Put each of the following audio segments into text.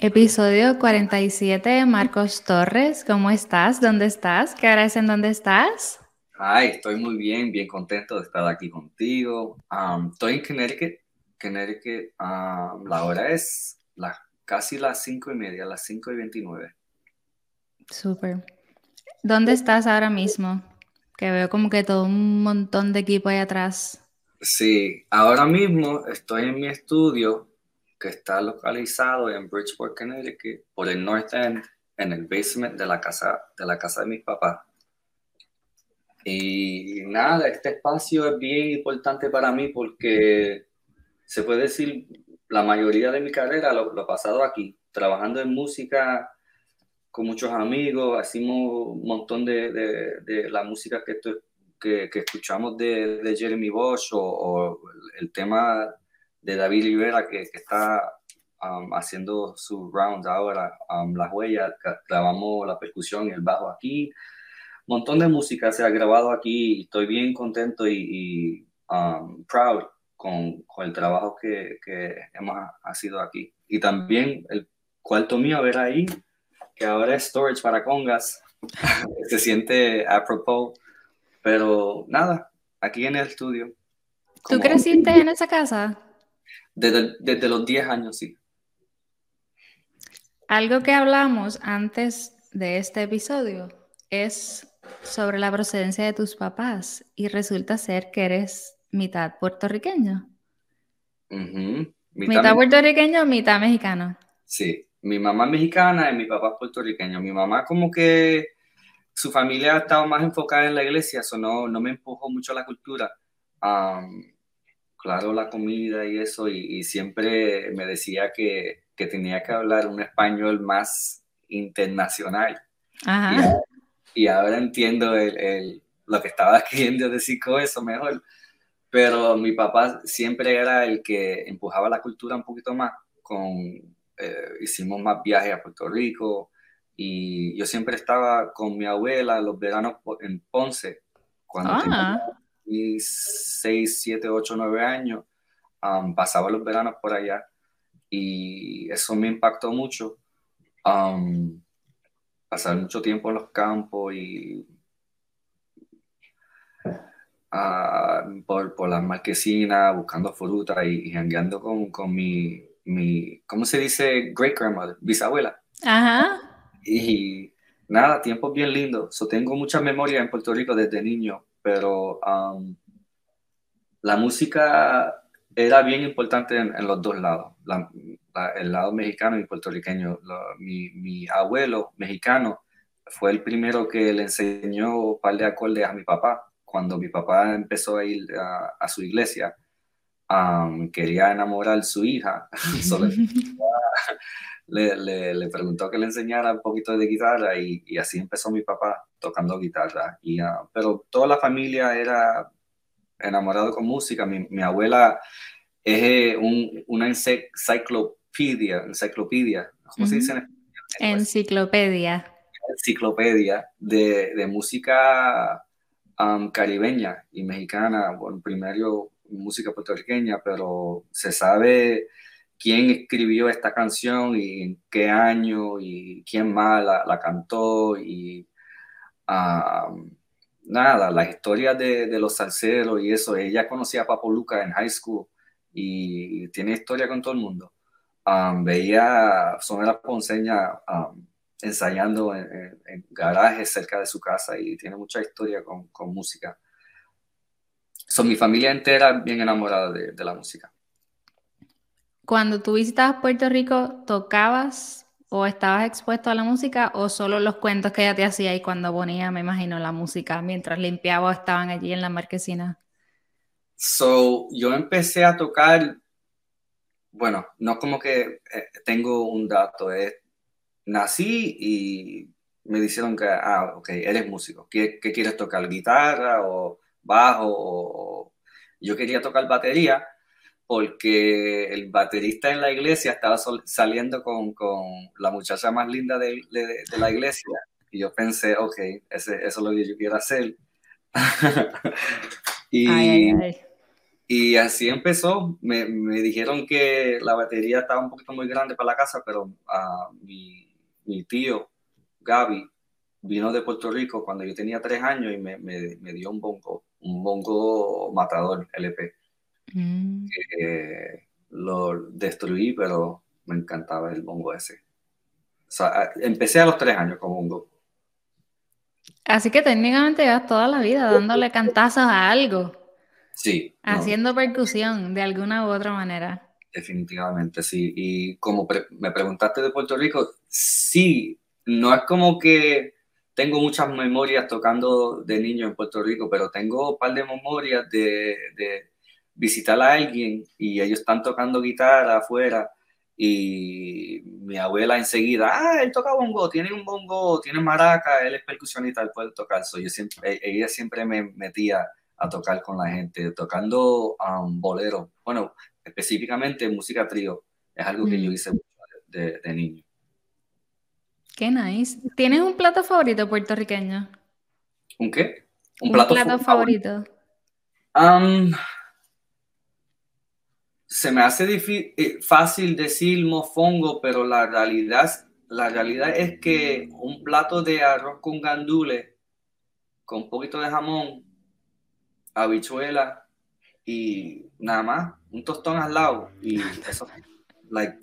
Episodio 47, Marcos Torres, ¿cómo estás? ¿Dónde estás? ¿Qué hora es en dónde estás? Ay, estoy muy bien, bien contento de estar aquí contigo. Um, estoy en Connecticut. Connecticut, um, la hora es la, casi las cinco y media, las cinco y veintinueve. Súper. ¿Dónde estás ahora mismo? Que veo como que todo un montón de equipo ahí atrás. Sí, ahora mismo estoy en mi estudio que está localizado en Bridgeport, Connecticut, por el North End, en el basement de la casa de, la casa de mis papás. Y nada, este espacio es bien importante para mí porque se puede decir la mayoría de mi carrera lo, lo he pasado aquí, trabajando en música con muchos amigos, hacemos un montón de, de, de la música que, que, que escuchamos de, de, Jeremy Bosch o, o el tema de David Rivera que, que está um, haciendo su round ahora, um, las huellas, grabamos la percusión y el bajo aquí, un montón de música se ha grabado aquí, estoy bien contento y, um, proud con, con, el trabajo que, que hemos sido aquí. Y también el cuarto mío, ver ahí, que ahora es storage para congas, se siente apropos, pero nada, aquí en el estudio. ¿Tú creciste en esa casa? Desde, los 10 años, sí. Algo que hablamos antes de este episodio es sobre la procedencia de tus papás y resulta ser que eres mitad puertorriqueño. mitad, puertorriqueño o mitad mexicano. Sí, mi mamá es mexicana y mi papá es puertorriqueño. Mi mamá como que su familia estaba más enfocada en la iglesia, eso no, no me empujó mucho a la cultura claro, la comida y eso, y, siempre me decía que, que, tenía que hablar un español más internacional. Y, ahora entiendo el, el, lo que estaba queriendo decir con eso mejor. Pero mi papá siempre era el que empujaba la cultura un poquito más. Con, eh, hicimos más viajes a Puerto Rico y yo siempre estaba con mi abuela los veranos en Ponce. Cuando ah. 6, 7, 8, 9 años, um, pasaba los veranos por allá y eso me impactó mucho. Um, pasar mucho tiempo en los campos y uh, por, por, las marquesinas, buscando fruta y, y con, con mi, mi, ¿cómo se dice? Great grandmother, bisabuela. Ajá. Y nada, tiempos bien lindos. So, tengo muchas memorias en Puerto Rico desde niño pero um, la música era bien importante en, los dos lados, el lado mexicano y puertorriqueño. mi, mi, abuelo mexicano fue el primero que le enseñó un par de acordes a mi papá. Cuando mi papá empezó a ir a, su iglesia, um, quería enamorar a su hija. le, le, preguntó que le enseñara un poquito de guitarra y, y así empezó mi papá tocando guitarra. Y, uh, pero toda la familia era enamorado con música. Mi, mi abuela es eh, un, una enciclopedia, enciclopedia, ¿cómo se dice en Enciclopedia. Enciclopedia de, de música um, caribeña y mexicana, bueno, primero música puertorriqueña, pero se sabe quién escribió esta canción y en qué año y quién más la, la cantó y uh, nada, las historias de, de, los salseros y eso. Ella conocía a Papo Luca en high school y tiene historia con todo el mundo. Um, veía a Sonora Ponceña um, ensayando en, en, garajes cerca de su casa y tiene mucha historia con, con música. Son mi familia entera bien enamorada de, de la música. Cuando tú visitabas Puerto Rico, ¿tocabas o estabas expuesto a la música o solo los cuentos que ella te hacía y cuando ponía, me imagino, la música mientras limpiaba o estaban allí en la marquesina? So, yo empecé a tocar, bueno, no como que eh, tengo un dato, es, nací y me dijeron que, ah, ok, eres músico, ¿qué, quieres tocar? ¿Guitarra o bajo? O... Yo quería tocar batería porque el baterista en la iglesia estaba saliendo con, con, la muchacha más linda de, de, la iglesia. Y yo pensé, ok, ese, eso es lo que yo quiero hacer. y, Y así empezó. Me, me, dijeron que la batería estaba un poquito muy grande para la casa, pero uh, mi, mi, tío, Gaby, vino de Puerto Rico cuando yo tenía tres años y me, me, me dio un bongo, un bongo matador LP. Mm. lo destruí, pero me encantaba el bongo ese. O sea, empecé a los tres años con bongo. Así que técnicamente llevas toda la vida dándole cantazos a algo. Sí. Haciendo percusión de alguna u otra manera. Definitivamente, sí. Y como me preguntaste de Puerto Rico, sí, no es como que tengo muchas memorias tocando de niño en Puerto Rico, pero tengo un par de memorias de, de visitar a alguien y ellos están tocando guitarra afuera y mi abuela enseguida, ah, él toca bongo, tiene un bongo, tiene maraca, él es percusionista, él puede tocar. So, yo siempre, e, ella siempre me metía a tocar con la gente, tocando um, bolero. Bueno, específicamente música trío, es algo que yo mm. hice de, de, niño. Qué nice. ¿Tienes un plato favorito puertorriqueño? ¿Un qué? Un, plato, favorito. Um, se me hace eh, fácil decir mofongo, pero la realidad, la realidad es que un plato de arroz con gandules, con un poquito de jamón, habichuela y nada más, un tostón al lado. Y eso, like,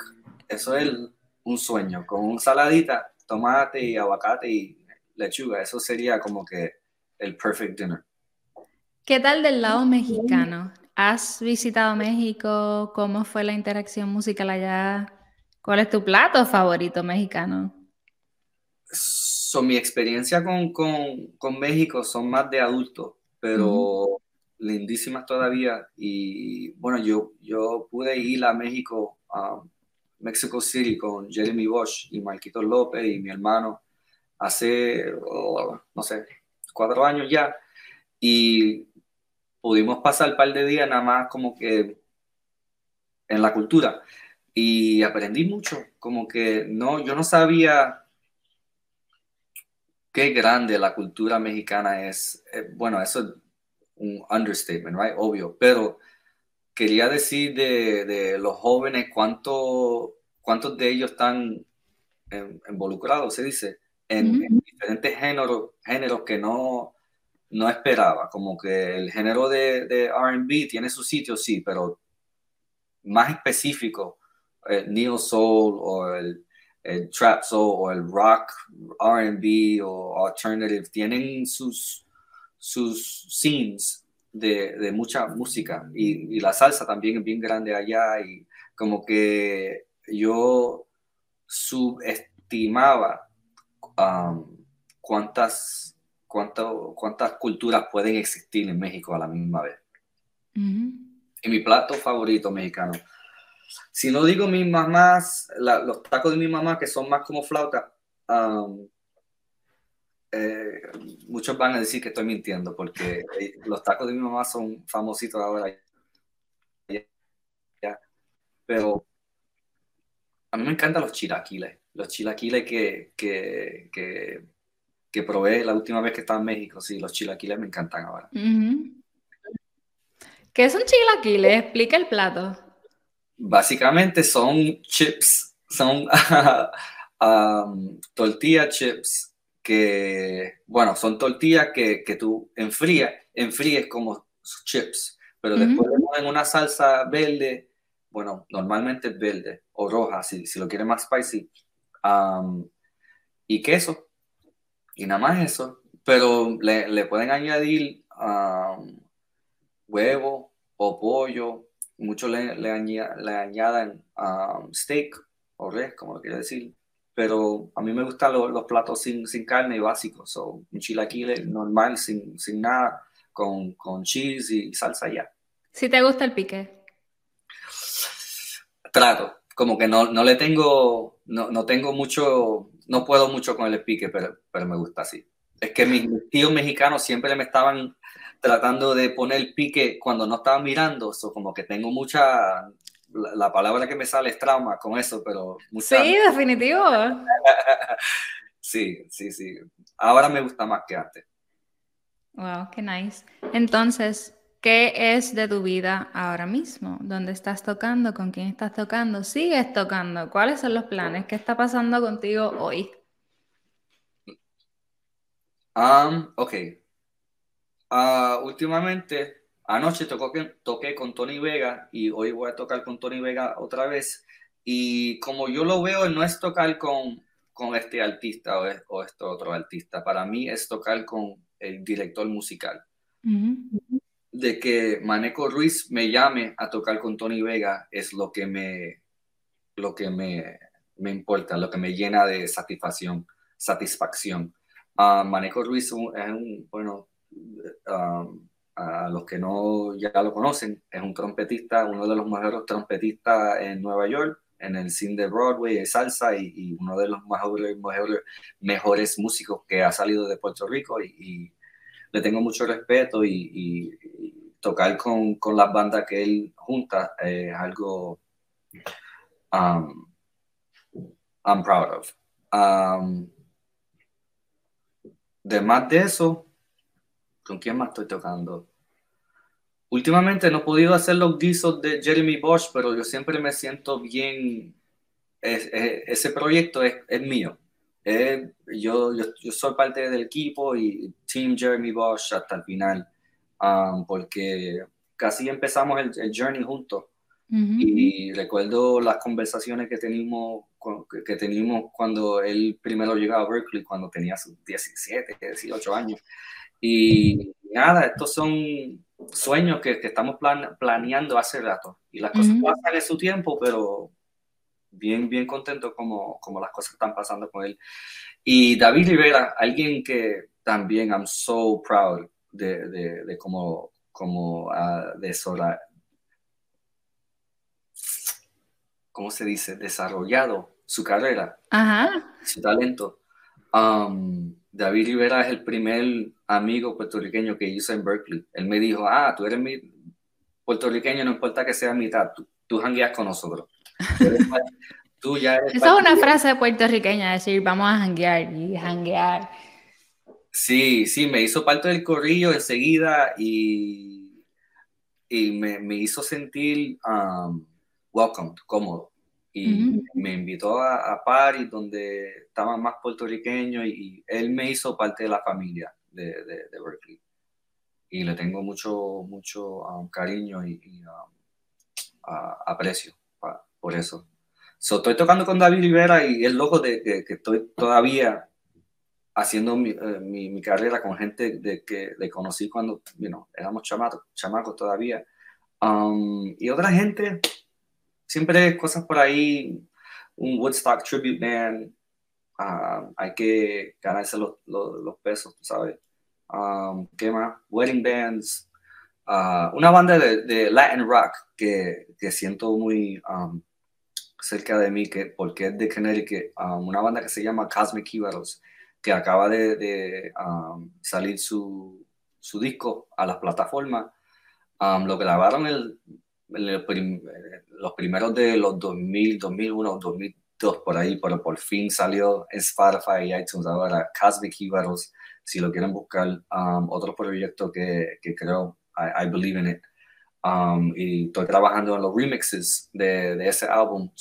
eso es un sueño, con un saladita, tomate y aguacate y lechuga. Eso sería como que el perfect dinner. ¿Qué tal del lado mexicano? ¿Has visitado México? ¿Cómo fue la interacción musical allá? ¿Cuál es tu plato favorito mexicano? Son mi experiencia con, con, con, México son más de adultos, pero lindísimas todavía. Y bueno, yo, yo pude ir a México, a Mexico City con Jeremy Bosch y Marquito López y mi hermano hace, oh, no sé, cuatro años ya. Y pudimos pasar un par de días nada más como que en la cultura y aprendí mucho, como que no, yo no sabía qué grande la cultura mexicana es. Eh, bueno, eso es un understatement, right? Obvio, pero quería decir de, los jóvenes cuánto, cuántos de ellos están involucrados, se dice, en, en diferentes géneros, géneros que no, no esperaba. Como que el género de, RB tiene su sitio, sí, pero más específico, el neo soul o el, trap soul o el rock, RB o alternative, tienen sus, sus scenes de, de mucha música y, y, la salsa también es bien grande allá y como que yo subestimaba um, cuántas cuántas culturas pueden existir en México a la misma vez. Y mi plato favorito mexicano. Si no digo mis mamás, los tacos de mi mamá, que son más como flauta, um, eh, muchos van a decir que estoy mintiendo, porque eh, los tacos de mi mamá son famositos ahora. Pero a mí me encantan los chilaquiles, los chilaquiles que, que, que que probé la última vez que estaba en México. Sí, los chilaquiles me encantan ahora. ¿Qué es un chilaquiles? Explica el plato. Básicamente son chips, son um, tortilla chips que, bueno, son tortillas que, que tú enfrías, enfríes como chips, pero después le ponen una salsa verde, bueno, normalmente es verde o roja, si, si lo quieres más spicy, um, y queso y nada más eso. Pero le, pueden añadir um, huevo o pollo. Muchos le, le, añadan um, steak o res, como lo quiero decir. Pero a mí me gustan los, platos sin, sin, carne básicos. un chilaquile normal, sin, sin nada, con, con cheese y salsa ya. Si te gusta el pique. Trato. Como que no, no le tengo, no, no tengo mucho no puedo mucho con el pique, pero, pero me gusta así. Es que mis, tíos mexicanos siempre me estaban tratando de poner el pique cuando no estaban mirando, eso como que tengo mucha, la, palabra que me sale es trauma con eso, pero... Sí, definitivo. sí, sí, sí. Ahora me gusta más que antes. Wow, qué nice. Entonces, ¿Qué es de tu vida ahora mismo? ¿Dónde estás tocando? ¿Con quién estás tocando? ¿Sigues tocando? ¿Cuáles son los planes? ¿Qué está pasando contigo hoy? Um, ok. Uh, últimamente, anoche toqué con Tony Vega y hoy voy a tocar con Tony Vega otra vez. Y como yo lo veo, no es tocar con, con este artista o, o este otro artista. Para mí es tocar con el director musical de que Maneco Ruiz me llame a tocar con Tony Vega es lo que me, lo que me, me importa, lo que me llena de satisfacción. satisfacción. Uh, Maneco Ruiz es un, bueno, um, a los que no ya lo conocen, es un trompetista, uno de los mejores trompetistas en Nueva York, en el cine de Broadway, de salsa, y, uno de los mejores, mejores, mejores, músicos que ha salido de Puerto Rico, y le tengo mucho respeto y, tocar con, con, las bandas que él junta es algo um, I'm proud of. Um, de más de eso, ¿con quién más estoy tocando? Últimamente no he podido hacer los guisos de Jeremy Bosch, pero yo siempre me siento bien. ese proyecto es, es mío. Eh, yo, yo, soy parte del equipo y Team Jeremy Bosch hasta el final, um, porque casi empezamos el, journey juntos. Y recuerdo las conversaciones que teníamos, que teníamos cuando él primero llegaba a Berkeley, cuando tenía sus 17, 18 años. Y nada, estos son sueños que, que estamos planeando hace rato. Y las cosas pasan en su tiempo, pero bien, bien contento como, como las cosas están pasando con él. Y David Rivera, alguien que también I'm so proud de, de, de cómo, como, uh, de sola, ¿cómo se dice? Desarrollado su carrera, su talento. Um, David Rivera es el primer amigo puertorriqueño que hizo en Berkeley. Él me dijo, ah, tú eres mi puertorriqueño, no importa que sea mitad, tú, tú con nosotros. Tú ya Esa es una frase puertorriqueña, decir vamos a janguear y janguear. Sí, sí, me hizo parte del corrillo enseguida y, y me, me hizo sentir um, welcome, cómodo. Y me invitó a, a París, donde estaban más puertorriqueños, y, él me hizo parte de la familia de, de, Berkeley. Y le tengo mucho, mucho um, cariño y, um, aprecio por eso. estoy tocando con David Rivera y es loco de que, estoy todavía haciendo mi, eh, mi, carrera con gente de que le conocí cuando you éramos chamacos, chamacos todavía. Um, y otra gente, siempre cosas por ahí, un Woodstock Tribute Band, uh, hay que ganarse los, los, pesos, ¿sabes? Um, ¿Qué más? Wedding bands, uh, una banda de, de, Latin rock que, que siento muy um, cerca de mí, que, porque es de Connecticut, um, una banda que se llama Cosmic Heroes, que acaba de, um, salir su, su, disco a las plataformas. Um, lo grabaron el, los primeros de los 2000, 2001, 2002, por ahí, pero por fin salió en Spotify y iTunes ahora, Cosmic Heroes, si lo quieren buscar. otro proyecto que, que creo, I, I Believe in It. Um, y estoy trabajando en los remixes de, de ese álbum,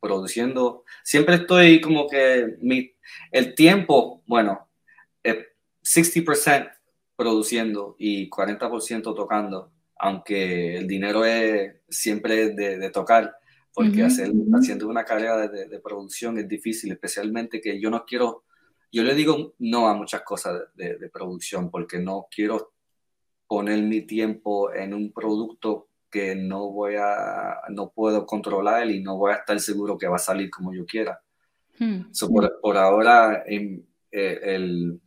produciendo. Siempre estoy como que mi, el tiempo, bueno, 60% produciendo y 40% tocando, aunque el dinero es siempre de, de tocar, porque hacer, haciendo una carrera de, de, producción es difícil, especialmente que yo no quiero, yo le digo no a muchas cosas de, producción, porque no quiero poner mi tiempo en un producto que no voy a, no puedo controlar y no voy a estar seguro que va a salir como yo quiera. Hmm. por, ahora, en, eh, el,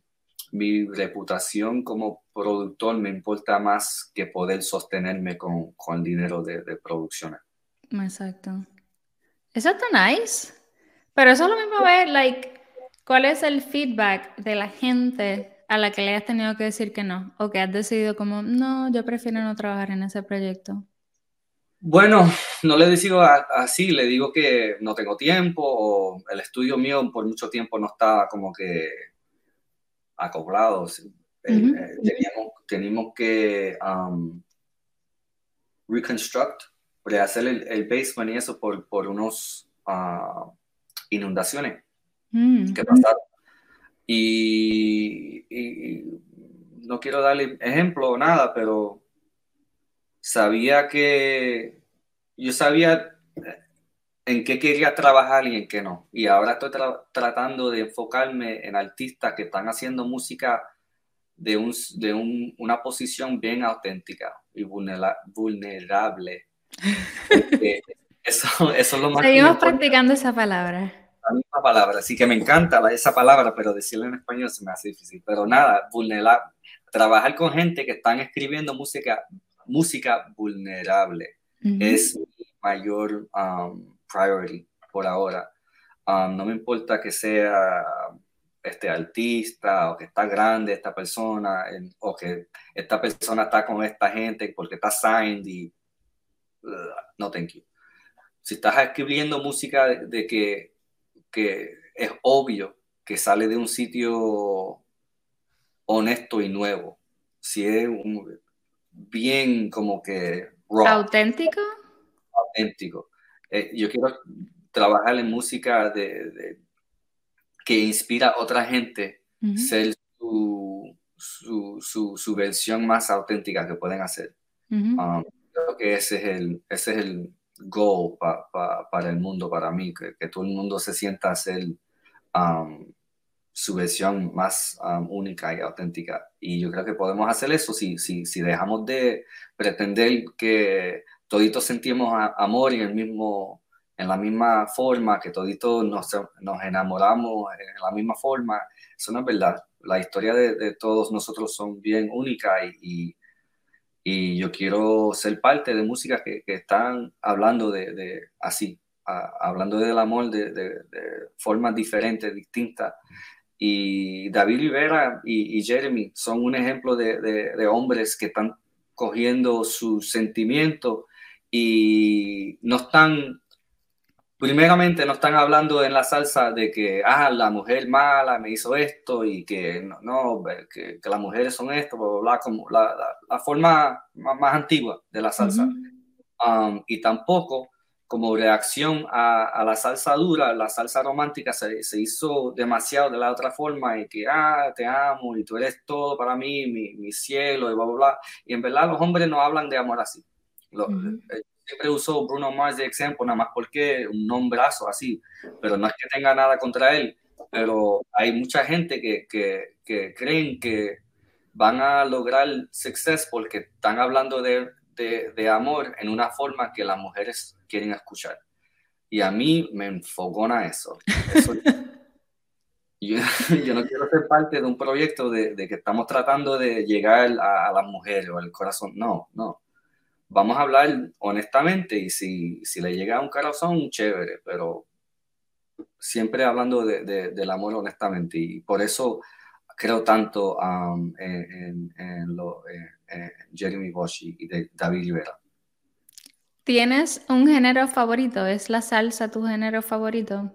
mi reputación como productor me importa más que poder sostenerme con, con dinero de, de producciones. Exacto. Eso está nice. Pero eso es lo mismo ver, like, ¿cuál es el feedback de la gente a la que le hayas tenido que decir que no, o que has decidido como, no, yo prefiero no trabajar en ese proyecto? Bueno, no le digo así, le digo que no tengo tiempo, o el estudio mío por mucho tiempo no estaba como que acoplado. Eh, teníamos, teníamos, que um, reconstruct, rehacer el, el basement y eso por, por unos uh, inundaciones mm. que pasaron. Y, y, no quiero darle ejemplo o nada, pero sabía que yo sabía en qué quería trabajar y en qué no. Y ahora estoy tratando de enfocarme en artistas que están haciendo música de, un, de un, una posición bien auténtica y vulnerable. eso, eso es lo más Seguimos practicando esa palabra. La misma palabra, así que me encanta esa palabra, pero decirla en español se me hace difícil. Pero nada, vulnerable. Trabajar con gente que están escribiendo música, música vulnerable es mi mayor um, priority por ahora. Um, no me importa que sea este artista o que está grande esta persona o que esta persona está con esta gente porque está signed y uh, no thank you. Si estás escribiendo música de, que, que es obvio que sale de un sitio honesto y nuevo, si es bien como que auténtico, auténtico. Eh, yo quiero trabajar en música de que inspira a otra gente ser su, su, su, versión más auténtica que pueden hacer. Um, creo que ese es el, ese es el goal para el mundo, para mí, que, que, todo el mundo se sienta a ser um, su versión más um, única y auténtica. Y yo creo que podemos hacer eso si, si, si dejamos de pretender que toditos sentimos amor y el mismo en la misma forma, que toditos nos, nos enamoramos en la misma forma. Eso no es verdad. La historia de, de todos nosotros son bien única y, y, yo quiero ser parte de música que, que están hablando de, de así, hablando del amor de, de, formas diferentes, distintas. Y David Rivera y, y Jeremy son un ejemplo de, hombres que están cogiendo sus sentimientos y no están primeramente no están hablando en la salsa de que, ah, la mujer mala me hizo esto y que no, no que, que, las mujeres son esto, bla, bla, como la, la, forma más, antigua de la salsa. Um, y tampoco como reacción a, a, la salsa dura, la salsa romántica se, se, hizo demasiado de la otra forma y que, ah, te amo y tú eres todo para mí, mi, mi cielo y bla, bla, bla. Y en verdad los hombres no hablan de amor así. Siempre uso Bruno Mars de ejemplo, nada más porque un nombrazo así, pero no es que tenga nada contra él, pero hay mucha gente que, que, que creen que van a lograr suceso porque están hablando de, de, de, amor en una forma que las mujeres quieren escuchar. Y a mí me enfogona eso. yo, yo, no quiero ser parte de un proyecto de, de que estamos tratando de llegar a, a las mujeres o al corazón. No, no vamos a hablar honestamente y si, si le llega a un corazón, chévere, pero siempre hablando de, del amor honestamente y por eso creo tanto um, en, en, lo, Jeremy Bosch y de David Rivera. ¿Tienes un género favorito? ¿Es la salsa tu género favorito?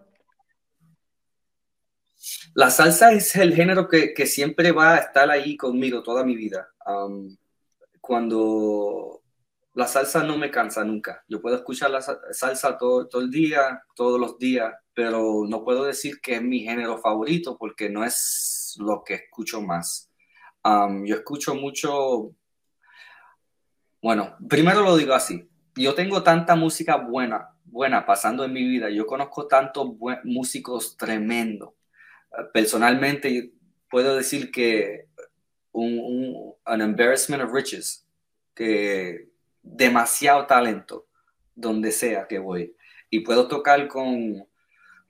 La salsa es el género que, que siempre va a estar ahí conmigo toda mi vida. Um, cuando la salsa no me cansa nunca. Yo puedo escuchar la salsa todo, todo el día, todos los días, pero no puedo decir que es mi género favorito porque no es lo que escucho más. yo escucho mucho, bueno, primero lo digo así, yo tengo tanta música buena, buena pasando en mi vida, yo conozco tantos músicos tremendos. Personalmente puedo decir que un, un embarrassment of riches, que demasiado talento donde sea que voy. Y puedo tocar con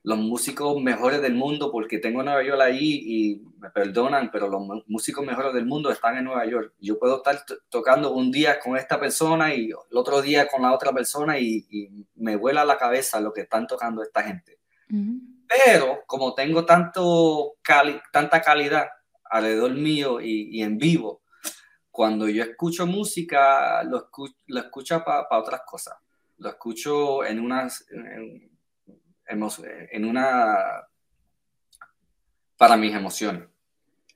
los músicos mejores del mundo porque tengo Nueva York ahí y me perdonan, pero los músicos mejores del mundo están en Nueva York. Yo puedo estar tocando un día con esta persona y el otro día con la otra persona y, me vuela la cabeza lo que están tocando esta gente. Pero como tengo tanto tanta calidad alrededor mío y en vivo, cuando yo escucho música, lo, escucho, lo escucho para otras cosas. Lo escucho en unas, en, en, una, para mis emociones.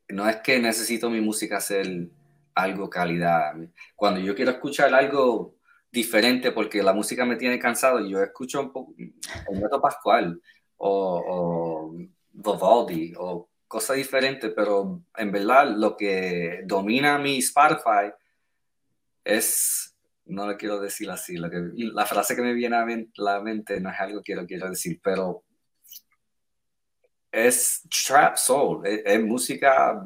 No es que necesito mi música ser algo calidad. Cuando yo quiero escuchar algo diferente porque la música me tiene cansado yo escucho un poco Alberto Pascual o, o Vivaldi o cosas diferentes, pero en verdad lo que domina mi Spotify es, no le quiero decir así, lo que, la frase que me viene a la mente no es algo que quiero decir, pero es trap soul, es, música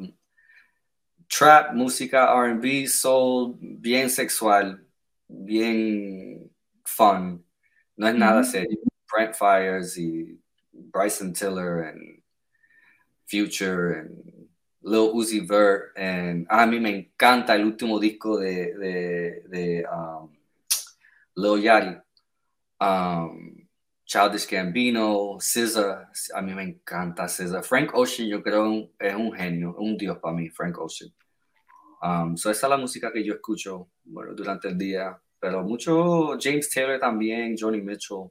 trap, música RB, soul, bien sexual, bien fun. No es nada serio. Brent Fires y Bryson Tiller and Future and Lil Uzi Vert. And a mí me encanta el último disco de, um, Lil Yachty. Um, Childish Gambino, SZA, a mí me encanta SZA. Frank Ocean yo creo es un genio, un dios para mí, Frank Ocean. Um, esa es la música que yo escucho bueno, durante el día, pero mucho James Taylor también, Johnny Mitchell.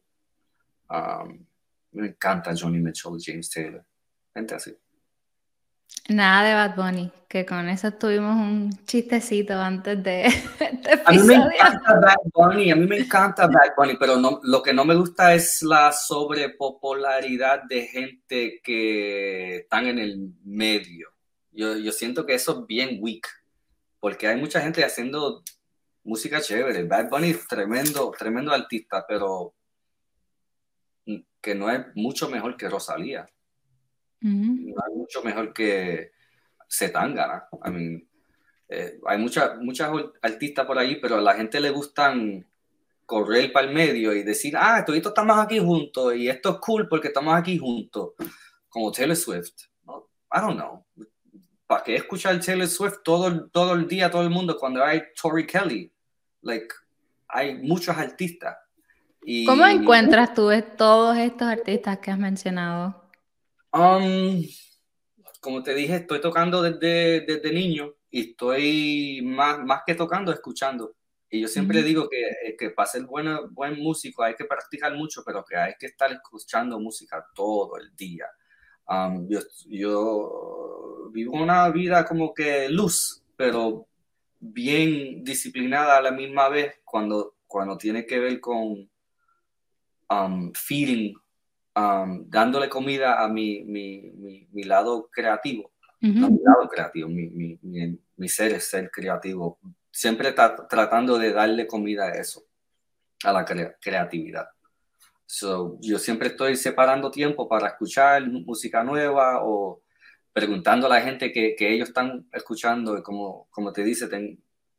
Um, me encanta Johnny Mitchell James Taylor. Gente así. Nada de Bad Bunny, que con eso tuvimos un chistecito antes de este A mí me encanta Bad Bunny, a mí me encanta Bad Bunny, pero no, lo que no me gusta es la sobrepopularidad de gente que están en el medio. Yo, yo siento que eso es bien weak, porque hay mucha gente haciendo música chévere. Bad Bunny es tremendo, tremendo artista, pero que no es mucho mejor que Rosalía. No es mucho mejor que Zetangana. I mean, eh, hay muchas muchas artistas por ahí, pero a la gente le gustan correr para el medio y decir, ah, todos estamos aquí juntos y esto es cool porque estamos aquí juntos, como Taylor Swift. I don't know. ¿Para qué escuchar Taylor Swift todo, todo el día, todo el mundo, cuando hay Tori Kelly? Like, hay muchos artistas. Y, ¿Cómo encuentras tú todos estos artistas que has mencionado? Um, como te dije, estoy tocando desde, desde niño y estoy más, más que tocando, escuchando. Y yo siempre digo que, eh, que para ser bueno, buen músico hay que practicar mucho, pero que hay que estar escuchando música todo el día. Um, yo, yo, vivo una vida como que luz, pero bien disciplinada a la misma vez cuando, cuando tiene que ver con um, feeding Um, dándole comida a mi, mi, mi, lado creativo. No mi lado creativo, mi, mi, ser es ser creativo. Siempre está tratando de darle comida a eso, a la creatividad. So, yo siempre estoy separando tiempo para escuchar música nueva o preguntando a la gente que, que ellos están escuchando. Y como, como te dice,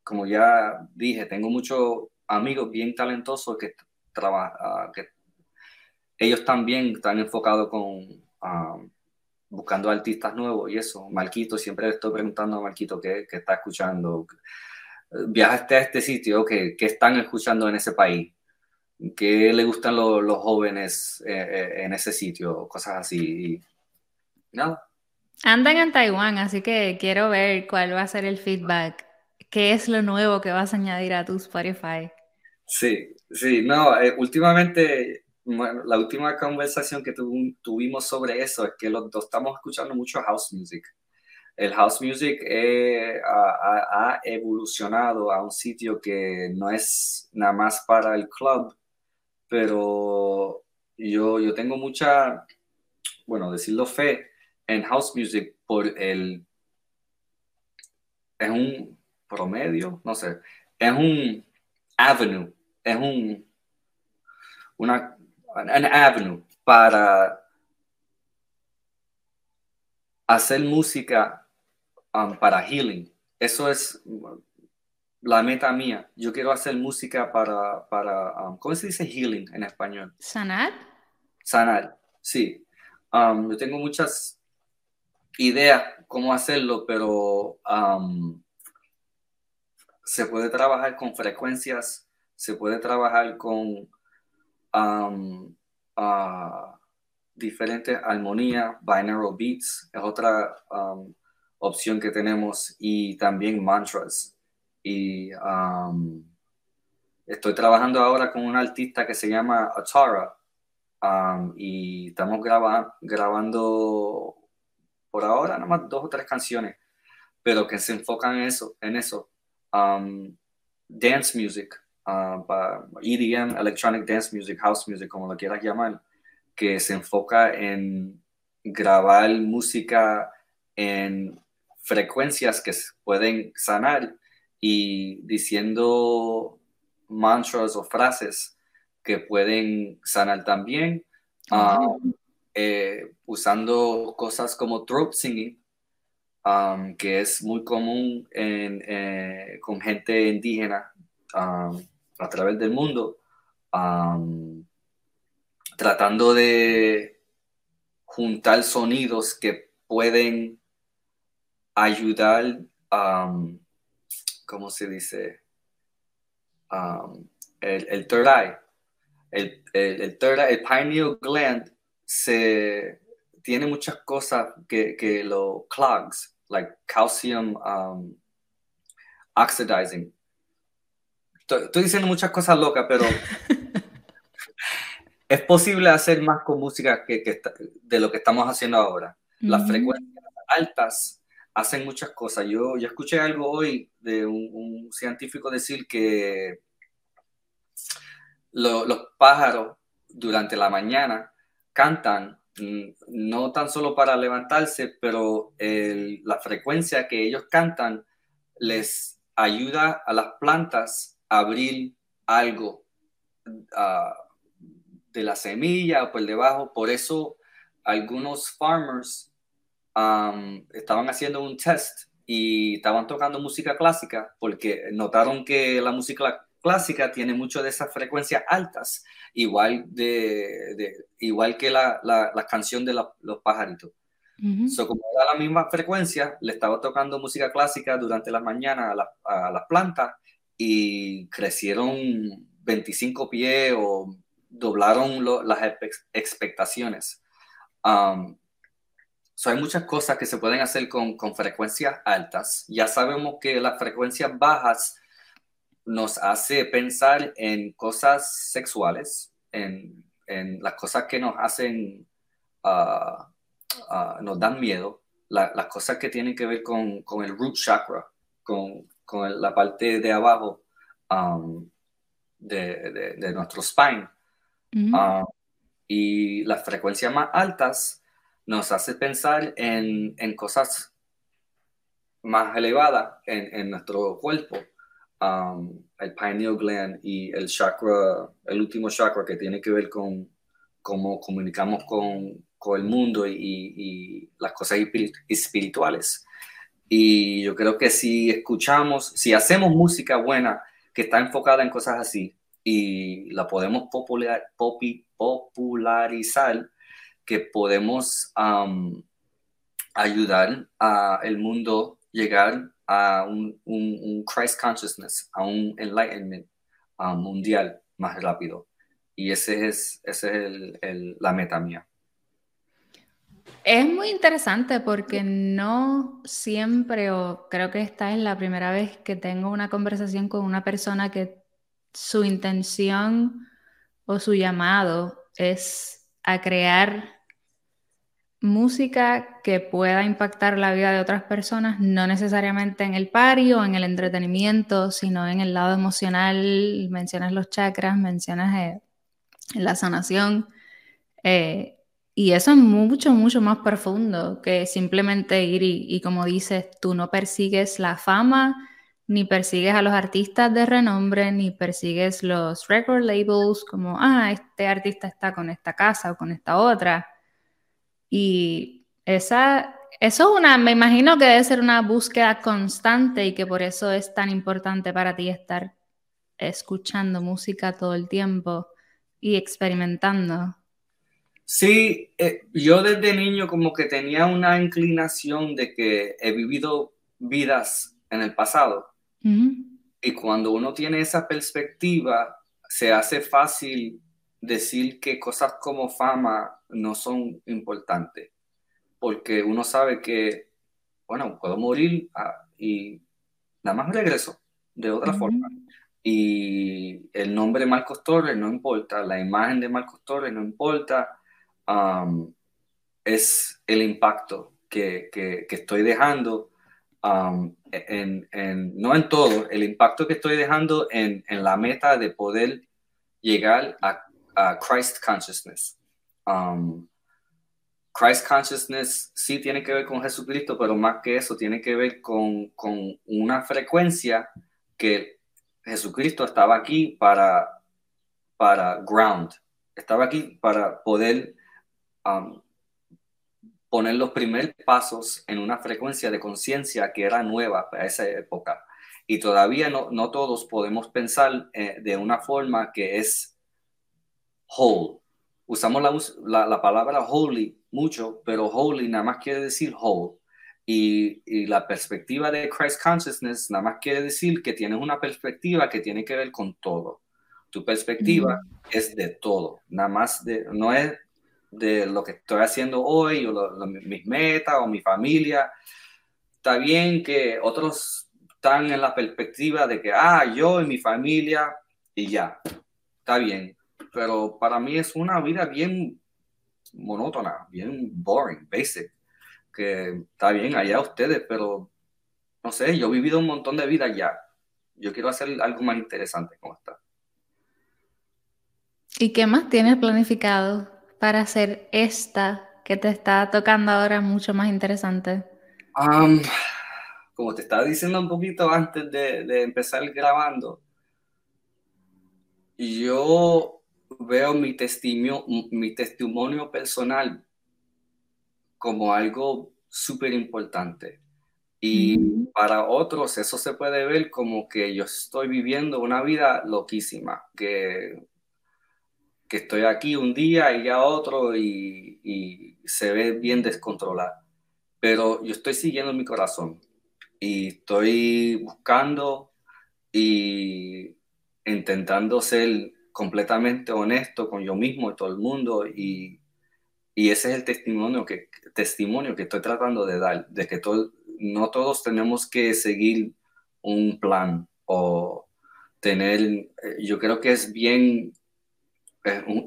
como ya dije, tengo muchos amigos bien talentosos que, trabajan que ellos también están enfocados con um, buscando artistas nuevos y eso. Marquito, siempre le estoy preguntando a Marquito qué, está escuchando. Viajaste a este sitio, ¿qué, ¿qué están escuchando en ese país? ¿Qué le gustan los jóvenes eh, eh, en ese sitio? Cosas así. nada. Andan en Taiwán, así que quiero ver cuál va a ser el feedback. ¿Qué es lo nuevo que vas a añadir a tu Spotify? Sí, sí, no, eh, últimamente bueno, la última conversación que tuvimos sobre eso es que los dos estamos escuchando mucho house music. El house music eh, ha, evolucionado a un sitio que no es nada más para el club, pero yo, yo tengo mucha, bueno, decirlo fe en house music por el, es un promedio, no sé, es un avenue, es un, una an avenue para hacer música um, para healing. Eso es la meta mía. Yo quiero hacer música para, para um, ¿cómo se dice healing en español? Sanar. Sanar, sí. Um, yo tengo muchas ideas cómo hacerlo, pero se puede trabajar con frecuencias, se puede trabajar con um, diferentes armonías, binaural beats es otra um, opción que tenemos y también mantras. Y um, estoy trabajando ahora con un artista que se llama Atara um, y estamos grabando por ahora nada más dos o tres canciones, pero que se enfocan en eso, en eso. dance music EDM, Electronic Dance Music, House Music, como lo quieras llamar, que se enfoca en grabar música en frecuencias que pueden sanar y diciendo mantras o frases que pueden sanar también, um, eh, usando cosas como throat singing, um, que es muy común eh, con gente indígena um, a través del mundo, tratando de juntar sonidos que pueden ayudar, ¿cómo se dice? el, el, third eye, el, el, third eye, el pineal gland se tiene muchas cosas que, que lo clogs, like calcium um, oxidizing. Estoy, diciendo muchas cosas locas, pero es posible hacer más con música que, que de lo que estamos haciendo ahora. Las frecuencias altas hacen muchas cosas. Yo, yo escuché algo hoy de un, científico decir que los pájaros durante la mañana cantan mm, no tan solo para levantarse, pero la frecuencia que ellos cantan les ayuda a las plantas abrir algo ah, de la semilla o por debajo. Por eso algunos farmers estaban haciendo un test y estaban tocando música clásica porque notaron que la música clásica tiene mucho de esas frecuencias altas, igual, de, igual que la, la, canción de los pajaritos. como era la misma frecuencia, le estaba tocando música clásica durante la mañana a, las plantas y crecieron 25 pies o doblaron las expectaciones. So, hay muchas cosas que se pueden hacer con, con, frecuencias altas. Ya sabemos que las frecuencias bajas nos hace pensar en cosas sexuales, en, en las cosas que nos hacen, uh, uh, nos dan miedo, las cosas que tienen que ver con, con el root chakra, con, con, la parte de abajo um, de, de, nuestro spine. Uh, y las frecuencias más altas nos hace pensar en, en cosas más elevadas en, en nuestro cuerpo. Um, el pineal gland y el chakra, el último chakra que tiene que ver con cómo comunicamos con, con el mundo y, y, las cosas espirituales. Y yo creo que si escuchamos, si hacemos música buena que está enfocada en cosas así y la podemos popular, popularizar, que podemos ayudar al mundo llegar a un, Christ consciousness, a un enlightenment mundial más rápido. Y ese es, ese es la meta mía. Es muy interesante porque no siempre, o creo que esta es la primera vez que tengo una conversación con una persona que su intención o su llamado es a crear música que pueda impactar la vida de otras personas, no necesariamente en el party o en el entretenimiento, sino en el lado emocional. Mencionas los chakras, mencionas eh, la sanación. Eh, y eso es mucho, mucho más profundo que simplemente ir y, como dices, tú no persigues la fama, ni persigues a los artistas de renombre, ni persigues los record labels como, ah, este artista está con esta casa o con esta otra y esa, eso es una, me imagino que debe ser una búsqueda constante y que por eso es tan importante para ti estar escuchando música todo el tiempo y experimentando. Sí, eh, yo desde niño como que tenía una inclinación de que he vivido vidas en el pasado. Y cuando uno tiene esa perspectiva, se hace fácil decir que cosas como fama no son importantes, porque uno sabe que, bueno, puedo morir ah, y nada más regreso de otra forma. Y el nombre Marcos Torres no importa, la imagen de Marcos Torres no importa, es el impacto que, que, estoy dejando en, en, no en todo, el impacto que estoy dejando en, en la meta de poder llegar a, Christ Consciousness. Christ Consciousness sí tiene que ver con Jesucristo, pero más que eso, tiene que ver con, con una frecuencia que Jesucristo estaba aquí para, para ground, estaba aquí para poder um, poner los primeros pasos en una frecuencia de conciencia que era nueva para esa época. Y todavía no, no todos podemos pensar eh, de una forma que es whole. Usamos la, la, palabra holy mucho, pero holy nada más quiere decir whole. Y, y, la perspectiva de Christ Consciousness nada más quiere decir que tienes una perspectiva que tiene que ver con todo. Tu perspectiva es de todo, nada más de, no es de lo que estoy haciendo hoy o mis metas o mi familia. Está bien que otros están en la perspectiva de que, ah, yo y mi familia y ya, está bien. Pero para mí es una vida bien monótona, bien boring, basic, que está bien allá ustedes, pero no sé, yo he vivido un montón de vida ya. Yo quiero hacer algo más interesante como está. ¿Y qué más tienes planificado para hacer esta que te está tocando ahora mucho más interesante? como te estaba diciendo un poquito antes de, empezar grabando, yo veo mi testimonio, mi testimonio personal como algo súper importante. Y para otros eso se puede ver como que yo estoy viviendo una vida loquísima, que que estoy aquí un día y ya otro y, se ve bien descontrolado. Pero yo estoy siguiendo mi corazón y estoy buscando y intentando ser completamente honesto con yo mismo y todo el mundo y, y ese es el testimonio que, testimonio que estoy tratando de dar, de que todo, no todos tenemos que seguir un plan o tener, eh, yo creo que es bien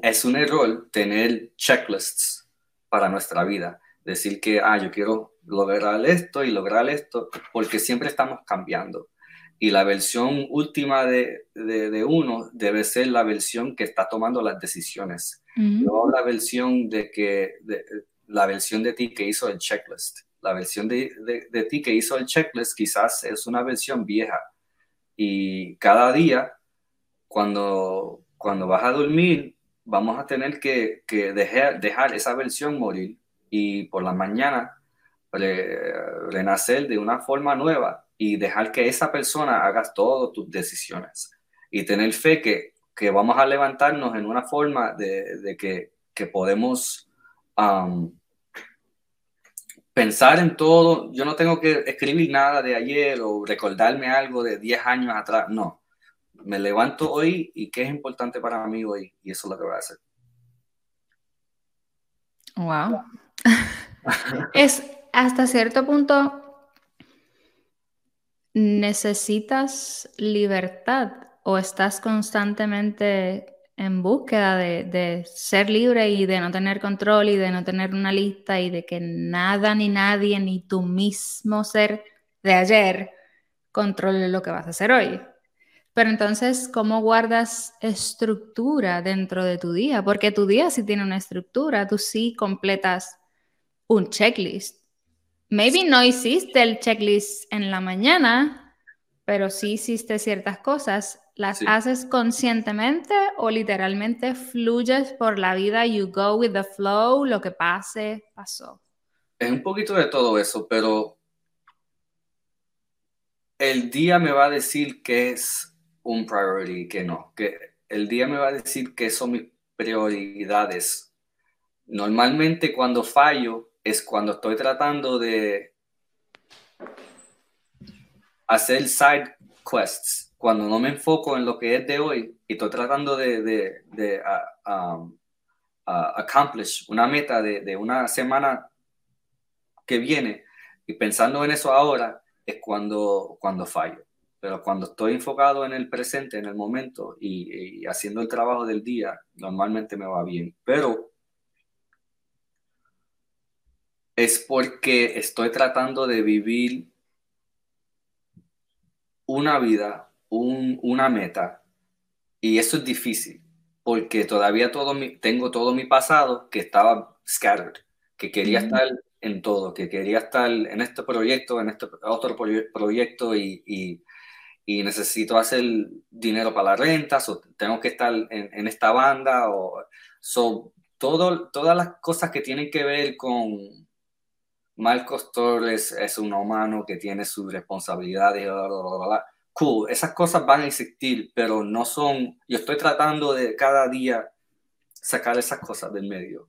es un error tener checklists para nuestra vida. Decir que, ah, yo quiero lograr esto y lograr esto, porque siempre estamos cambiando. Y la versión última de, de, uno debe ser la versión que está tomando las decisiones. No la versión de que, la versión de ti que hizo el checklist. La versión de, de ti que hizo el checklist quizás es una versión vieja. Y cada día, cuando cuando vas a dormir, vamos a tener que, dejar, dejar, esa versión morir y por la mañana renacer de una forma nueva y dejar que esa persona haga todas tus decisiones y tener fe que, que, vamos a levantarnos en una forma de, que, que, podemos pensar en todo. Yo no tengo que escribir nada de ayer o recordarme algo de 10 años atrás, no me levanto hoy y qué es importante para mí hoy y eso es lo que voy a hacer. Wow. es hasta cierto punto necesitas libertad o estás constantemente en búsqueda de, de, ser libre y de no tener control y de no tener una lista y de que nada ni nadie ni tu mismo ser de ayer controle lo que vas a hacer hoy. Pero entonces, ¿cómo guardas estructura dentro de tu día? Porque tu día sí tiene una estructura, tú sí completas un checklist. Maybe no hiciste el checklist en la mañana, pero sí hiciste ciertas cosas. ¿Las haces conscientemente o literalmente fluyes por la vida, you go with the flow, lo que pase, pasó? Es un poquito de todo eso, pero el día me va a decir qué es un priority que no, que el día me va a decir qué son mis prioridades. Normalmente cuando fallo es cuando estoy tratando de hacer side quests, cuando no me enfoco en lo que es de hoy y estoy tratando de, de, de um, accomplish una meta de, de una semana que viene y pensando en eso ahora es cuando, cuando fallo. Pero cuando estoy enfocado en el presente, en el momento y, haciendo el trabajo del día, normalmente me va bien. Pero es porque estoy tratando de vivir una vida, una meta, y eso es difícil, porque todavía todo tengo todo mi pasado que estaba scattered, que quería estar en todo, que quería estar en este proyecto, en este otro proyecto y, necesito hacer dinero para la renta, o tengo que estar en, esta banda, o todo, todas las cosas que tienen que ver con Marcos Torres es un humano que tiene sus responsabilidades, cool, esas cosas van a existir, pero no son, yo estoy tratando de cada día sacar esas cosas del medio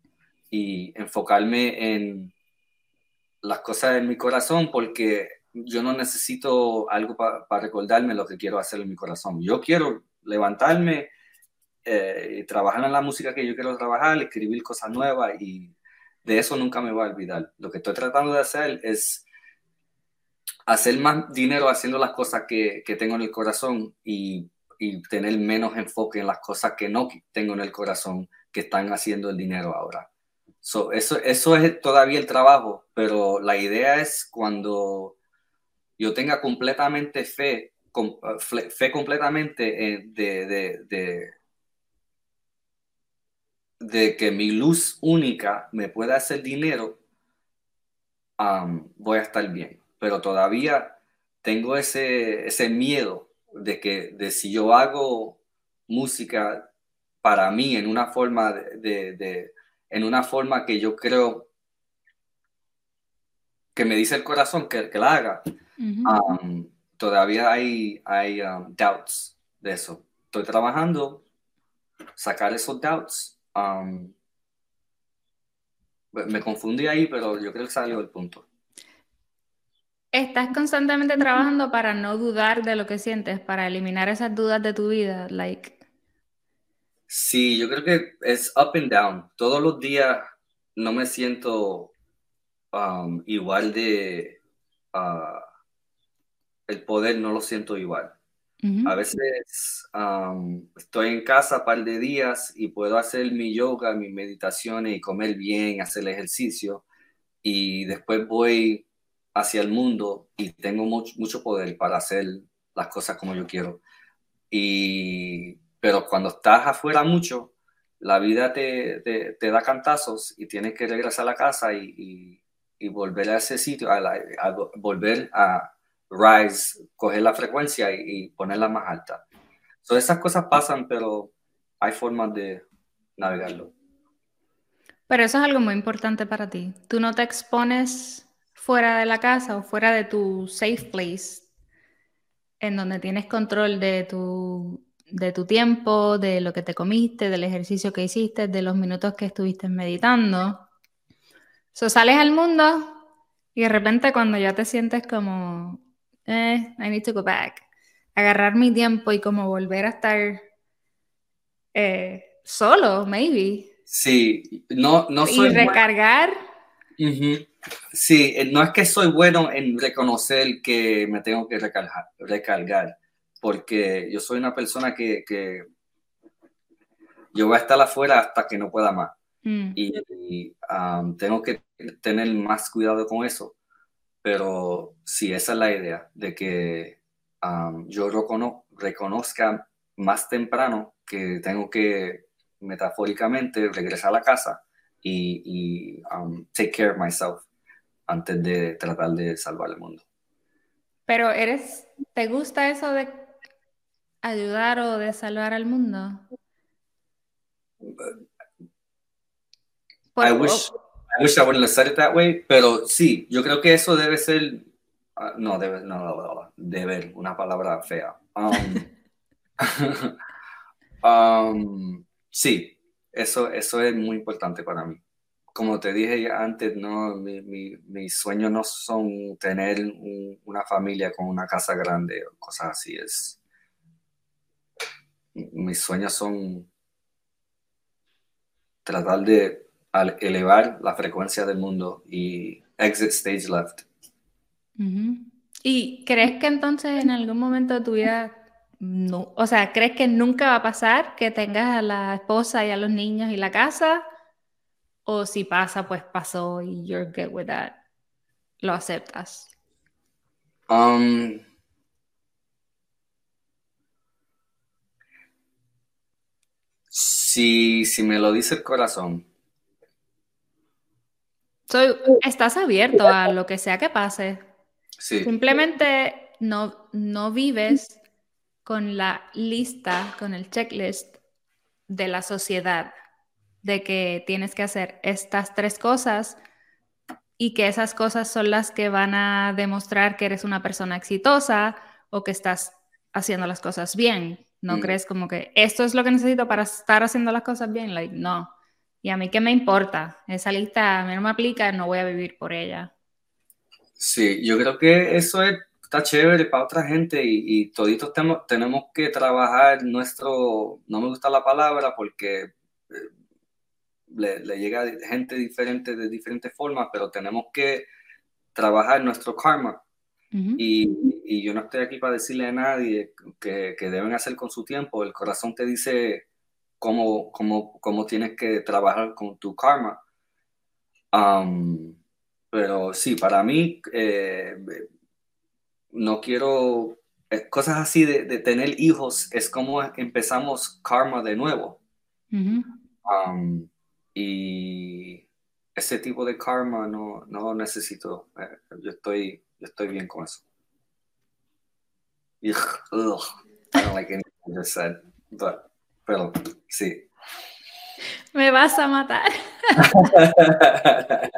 y enfocarme en las cosas de mi corazón porque yo no necesito algo para recordarme lo que quiero hacer en mi corazón. Yo quiero levantarme eh, trabajar en la música que yo quiero trabajar, escribir cosas nuevas y de eso nunca me voy a olvidar. Lo que estoy tratando de hacer es hacer más dinero haciendo las cosas que, que tengo en el corazón y, y, tener menos enfoque en las cosas que no tengo en el corazón que están haciendo el dinero ahora. eso, eso es todavía el trabajo, pero la idea es cuando yo tenga completamente fe, fe completamente de, de, que mi luz única me pueda hacer dinero, voy a estar bien. Pero todavía tengo ese, ese miedo de que de si yo hago música para mí en una forma de, en una forma que yo creo que me dice el corazón que la haga, um, todavía hay, hay um, doubts de eso. Estoy trabajando, sacar esos doubts. Um, me confundí ahí, pero yo creo que salió el punto. Estás constantemente trabajando para no dudar de lo que sientes, para eliminar esas dudas de tu vida, like. Sí, yo creo que es up and down. Todos los días no me siento um, igual de uh, el poder no lo siento igual. A veces um, estoy en casa un par de días y puedo hacer mi yoga, mis meditaciones y comer bien, hacer el ejercicio y después voy hacia el mundo y tengo mucho, mucho poder para hacer las cosas como yo quiero. Y, pero cuando estás afuera mucho, la vida te, te, da cantazos y tienes que regresar a la casa y, y, volver a ese sitio, a, volver a rise, coger la frecuencia y, ponerla más alta. So, esas cosas pasan, pero hay formas de navegarlo. Pero eso es algo muy importante para ti. Tú no te expones fuera de la casa o fuera de tu safe place, en donde tienes control de tu, de tu tiempo, de lo que te comiste, del ejercicio que hiciste, de los minutos que estuviste meditando. So, sales al mundo y de repente cuando ya te sientes como, eh, I need to go back, agarrar mi tiempo y como volver a estar eh, solo, maybe. Sí, no, no soy. Y recargar. Sí, eh, no es que soy bueno en reconocer que me tengo que recargar, recargar porque yo soy una persona que, que yo voy a estar afuera hasta que no pueda más. Mm. Y, um, tengo que tener más cuidado con eso. Pero sí, esa es la idea, de que um, yo reconozca más temprano que tengo que metafóricamente regresar a la casa y, y um, take care of myself antes de tratar de salvar el mundo. Pero eres, ¿te gusta eso de ayudar o de salvar al mundo? I wish, I wish I that way, pero sí, yo creo que eso debe ser, uh, no, debe, no, no, debe, una palabra fea. Um, um, sí, eso, eso es muy importante para mí como te dije antes, no, mis mi, sueños no son tener una familia con una casa grande o cosas así. Es, mis sueños son tratar de al elevar la frecuencia del mundo y exit stage left. ¿Y crees que entonces en algún momento de tu vida, no, o sea, crees que nunca va a pasar que tengas a la esposa y a los niños y la casa? ¿O si pasa, pues pasó y you're good with that? ¿Lo aceptas? Um, si, si me lo dice el corazón, soy, estás abierto a lo que sea que pase. Sí. Simplemente no, no vives con la lista, con el checklist de la sociedad, de que tienes que hacer estas tres cosas y que esas cosas son las que van a demostrar que eres una persona exitosa o que estás haciendo las cosas bien. No Mm. crees como que esto es lo que necesito para estar haciendo las cosas bien. Like, no. Y a mí qué me importa. Esa lista a mí no me aplica, no voy a vivir por ella. Sí, yo creo que eso es, está chévere para otra gente y, y toditos tenemos, tenemos que trabajar nuestro, no me gusta la palabra porque eh, le, le llega gente diferente de diferentes formas, pero tenemos que trabajar nuestro karma. Y yo no estoy aquí para decirle a nadie que, que deben hacer con su tiempo. El corazón te dice cómo, cómo, cómo tienes que trabajar con tu karma. Um, pero sí, para mí, eh, no quiero, eh, cosas así de, de tener hijos, es como empezamos karma de nuevo. Ujú. Um, y ese tipo de karma no, no necesito. Eh, yo, estoy, yo estoy bien con eso. Ugh, ugh, I don't like anything you just said, but, pero sí. Me vas a matar.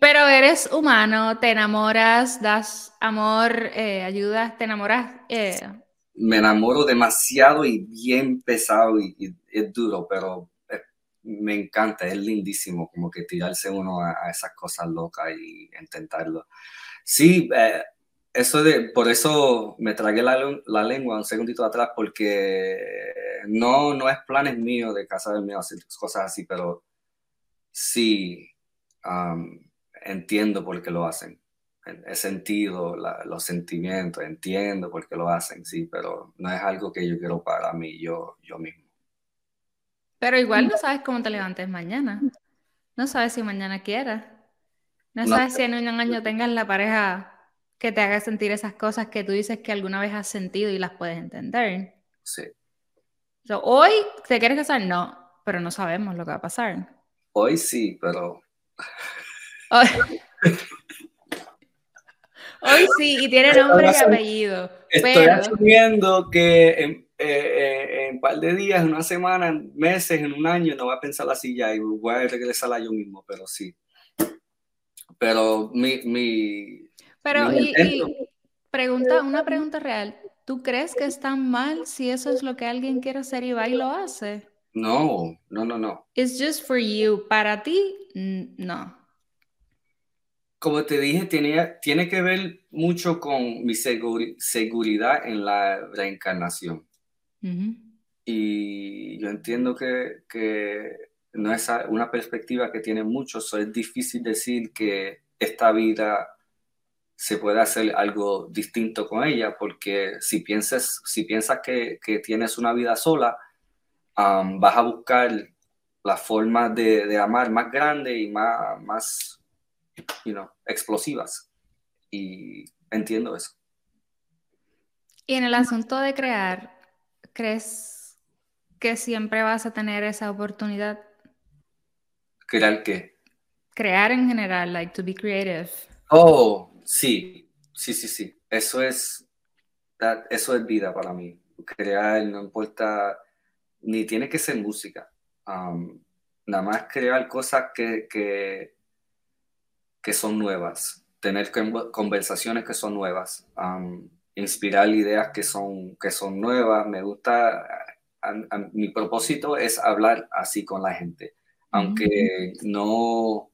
Pero eres humano, te enamoras, das amor, eh, ayudas, te enamoras. eh, Me enamoro demasiado y bien pesado y, y es duro, pero eh, me encanta, es lindísimo como que tirarse uno a, a esas cosas locas y intentarlo. Sí, eh, eso de, por eso me tragué la, la lengua un segundito atrás, porque no, no es planes míos de casarme o hacer cosas así, pero sí um, entiendo por qué lo hacen. He sentido la- los sentimientos, entiendo por qué lo hacen, sí, pero no es algo que yo quiero para mí, yo, yo mismo. pero igual no sabes cómo te levantes mañana. No sabes si mañana quieras. No No. sabes si en un año tengas la pareja que te haga sentir esas cosas que tú dices que alguna vez has sentido y las puedes entender. Sí. So, hoy, ¿te quieres casar? No, pero no sabemos lo que va a pasar. Hoy sí, pero Hoy, Hoy sí, y tiene nombre y apellido. estoy Pero, asumiendo que en, eh, eh, en un par de días, en una semana, en meses, en un año, no voy a pensar así ya y voy a regresar yo mismo, pero sí. Pero mi, mi, pero y, pregunta, una pregunta real. ¿Tú crees que está mal si eso es lo que alguien quiere hacer y va y lo hace? no, no, no, no. It's just for you. Para ti, no. Como te dije, tiene, tiene que ver mucho con mi seguri- seguridad en la reencarnación. Y yo entiendo que, que no es una perspectiva que tiene muchos, so es difícil decir que esta vida se puede hacer algo distinto con ella, porque si piensas, si piensas que, que tienes una vida sola, um, vas a buscar las formas de, de amar más grandes y más, más you know, explosivas. Y entiendo eso. Y en el asunto de crear, ¿crees que siempre vas a tener esa oportunidad? Crear que Crear en general, like to be creative. Oh, sí, sí, sí, sí. Eso es, eso es vida para mí. Crear, no importa, ni tiene que ser música. Um, nada más crear cosas que, que, que son nuevas. Tener con- conversaciones que son nuevas. Um, inspirar ideas que son, que son nuevas. Me gusta, a- a- mi propósito es hablar así con la gente. Aunque no,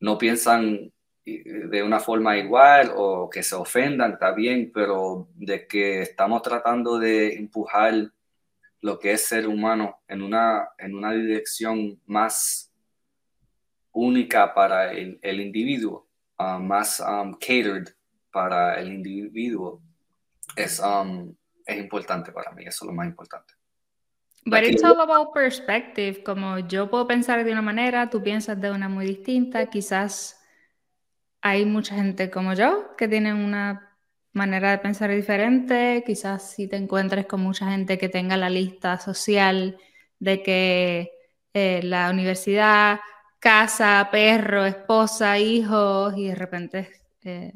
no piensan de una forma igual o que se ofendan, está bien, pero de que estamos tratando de empujar lo que es ser humano en una, en una dirección más única para el, el individuo, uh, más um, catered para el individuo, es, um, es importante para mí, eso es lo más importante. But it's all about perspective. Como yo puedo pensar de una manera, tú piensas de una muy distinta. Quizás hay mucha gente como yo que tienen una manera de pensar diferente, quizás si te encuentres con mucha gente que tenga la lista social de que eh, la universidad, casa, perro, esposa, hijos y de repente... Eh,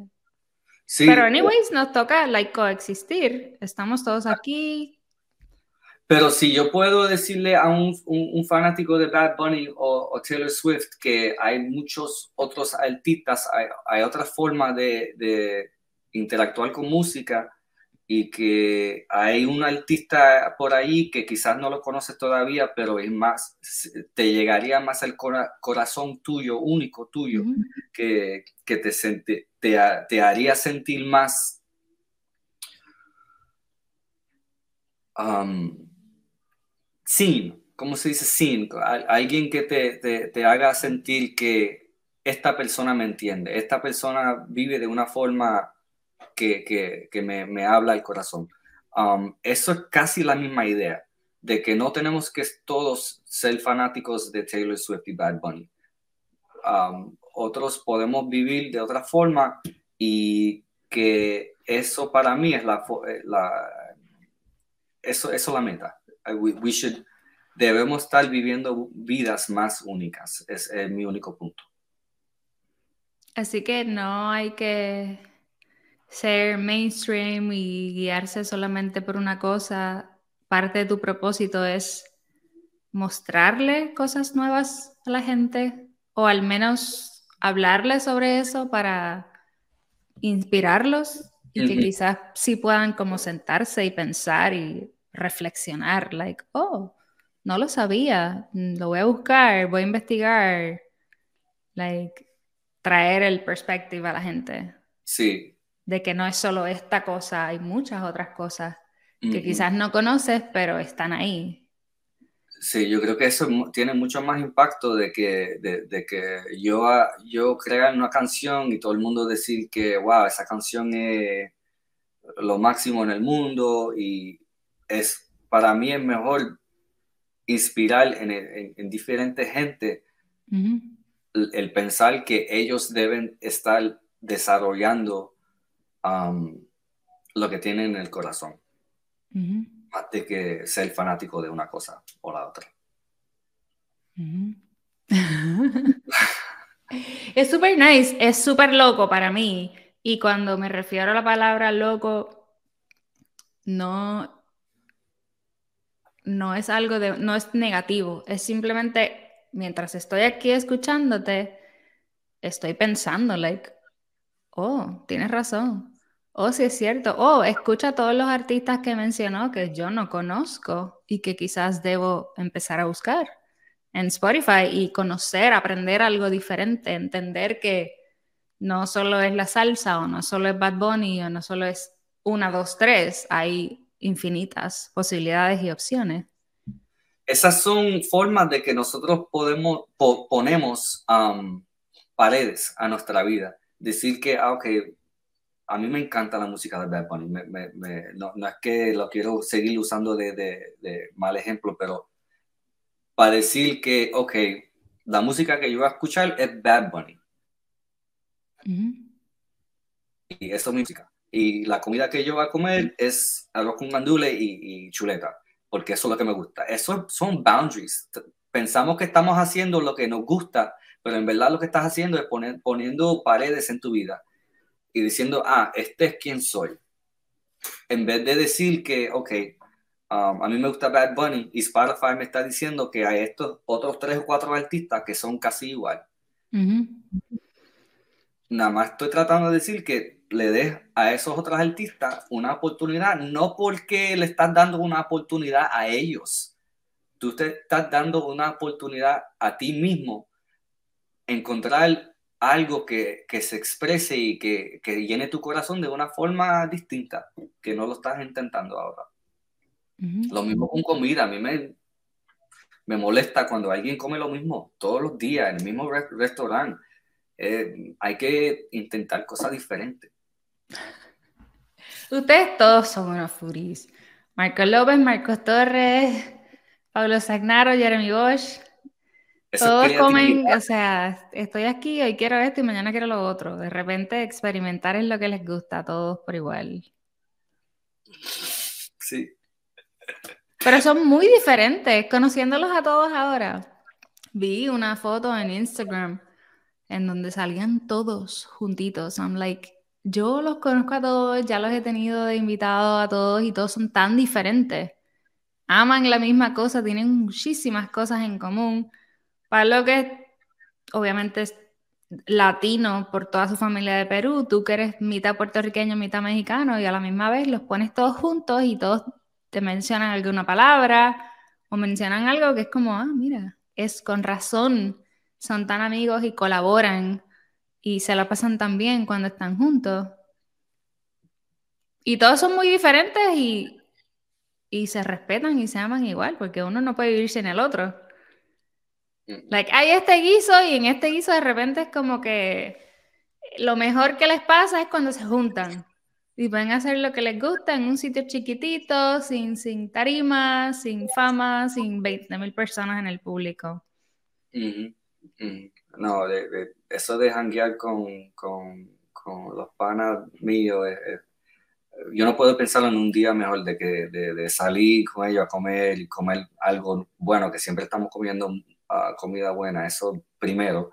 sí, pero anyways, nos toca like coexistir, estamos todos aquí. Pero si yo puedo decirle a un, un, fanático de Bad Bunny o, Taylor Swift que hay muchos otros artistas, hay, hay otra forma de, de interactuar con música y que hay un artista por ahí que quizás no lo conoces todavía, pero es más, te llegaría más al corazón tuyo, único tuyo, que, que te, te, te, haría sentir más um, sin, ¿cómo se dice sin? Alguien que te, te, te haga sentir que esta persona me entiende, esta persona vive de una forma que, que, me, me, habla el corazón. Um, eso es casi la misma idea, de que no tenemos que todos ser fanáticos de Taylor Swift y Bad Bunny. Um, otros podemos vivir de otra forma y que eso para mí es la, eh, eso, eso es la meta. We, should, debemos estar viviendo vidas más únicas, es, es mi único punto. Así que no hay que ser mainstream y guiarse solamente por una cosa, parte de tu propósito es mostrarle cosas nuevas a la gente o al menos hablarle sobre eso para inspirarlos y que quizás sí puedan como sentarse y pensar y reflexionar, like, oh, no lo sabía, lo voy a buscar, voy a investigar, like, traer el perspective a la gente. Sí, de que no es solo esta cosa, hay muchas otras cosas que quizás no conoces, pero están ahí. Sí, yo creo que eso tiene mucho más impacto de que, de, que yo, yo crear una canción y todo el mundo decir que, wow, esa canción es lo máximo en el mundo y es, para mí es mejor inspirar en, en, diferentes gente el pensar que ellos deben estar desarrollando lo que tienen en el corazón, más de que ser fanático de una cosa o la otra. es súper nice, es súper loco para mí. Y cuando me refiero a la palabra loco, no, no es algo de, no es negativo, es simplemente mientras estoy aquí escuchándote, estoy pensando, like, oh, tienes razón. Oh, sí es cierto. Oh, escucha a todos los artistas que mencionó que yo no conozco y que quizás debo empezar a buscar en Spotify y conocer, aprender algo diferente, entender que no solo es la salsa o no solo es Bad Bunny o no solo es una, dos, tres, hay infinitas posibilidades y opciones. Esas son formas de que nosotros podemos, ponemos paredes a nuestra vida. Decir que, ah, ok, a mí me encanta la música de Bad Bunny. no, es que lo quiero seguir usando de, mal ejemplo, pero para decir que, ok, la música que yo voy a escuchar es Bad Bunny. Y eso es música. Y la comida que yo voy a comer es arroz con gandule y, chuleta, porque eso es lo que me gusta. Eso son boundaries. Pensamos que estamos haciendo lo que nos gusta, pero en verdad lo que estás haciendo es poner, poniendo paredes en tu vida y diciendo, ah, este es quien soy. En vez de decir que, ok, um, a mí me gusta Bad Bunny y Spotify me está diciendo que hay estos otros tres o cuatro artistas que son casi igual. Nada más estoy tratando de decir que le des a esos otros artistas una oportunidad, no porque le estás dando una oportunidad a ellos, tú te estás dando una oportunidad a ti mismo encontrar algo que, se exprese y que, llene tu corazón de una forma distinta, que no lo estás intentando ahora. Lo mismo con comida, a mí me, me molesta cuando alguien come lo mismo todos los días en el mismo restaurante. Eh, hay que intentar cosas diferentes. Ustedes todos son unos furis. Marco López, Marcos Torres, Pablo Sagnaro, Jeremy Bosch. Todos comen, o sea, estoy aquí, hoy quiero esto y mañana quiero lo otro. De repente experimentar es lo que les gusta a todos por igual. Sí. Pero son muy diferentes, conociéndolos a todos ahora. Vi una foto en Instagram en donde salían todos juntitos. I'm like, yo los conozco a todos, ya los he tenido de invitados a todos y todos son tan diferentes. Aman la misma cosa, tienen muchísimas cosas en común para lo que obviamente es latino por toda su familia de Perú, tú que eres mitad puertorriqueño, mitad mexicano, y a la misma vez los pones todos juntos y todos te mencionan alguna palabra o mencionan algo que es como, ah, mira, es con razón, son tan amigos y colaboran y se la pasan tan bien cuando están juntos. Y todos son muy diferentes y, y se respetan y se aman igual, porque uno no puede vivir sin el otro. Like, hay este guiso y en este guiso de repente es como que lo mejor que les pasa es cuando se juntan y pueden hacer lo que les gusta en un sitio chiquitito, sin, sin tarima, sin fama, sin 20 mil personas en el público. No, eso de janguear con, los panas míos, yo no puedo pensarlo en un día mejor de que de, salir con ellos a comer comer algo bueno, que siempre estamos comiendo comida buena, eso primero.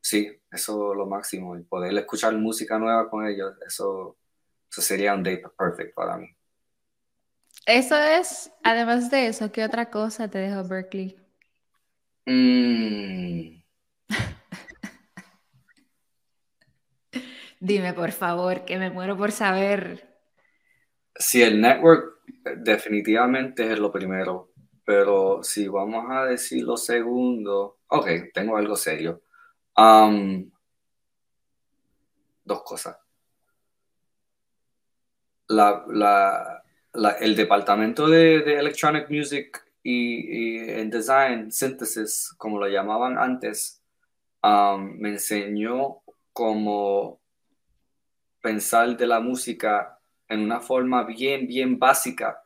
sí, eso es lo máximo. Y poder escuchar música nueva con ellos, eso, sería un date perfect para mí. Eso es, además de eso, ¿qué otra cosa te dejó Berkeley? Mm. Dime, por favor, que me muero por saber. Sí, el network definitivamente es lo primero pero si vamos a decir lo segundo, ok, tengo algo serio. dos cosas. el departamento de, Electronic Music y, en Design Synthesis, como lo llamaban antes, me enseñó cómo pensar de la música en una forma bien, bien básica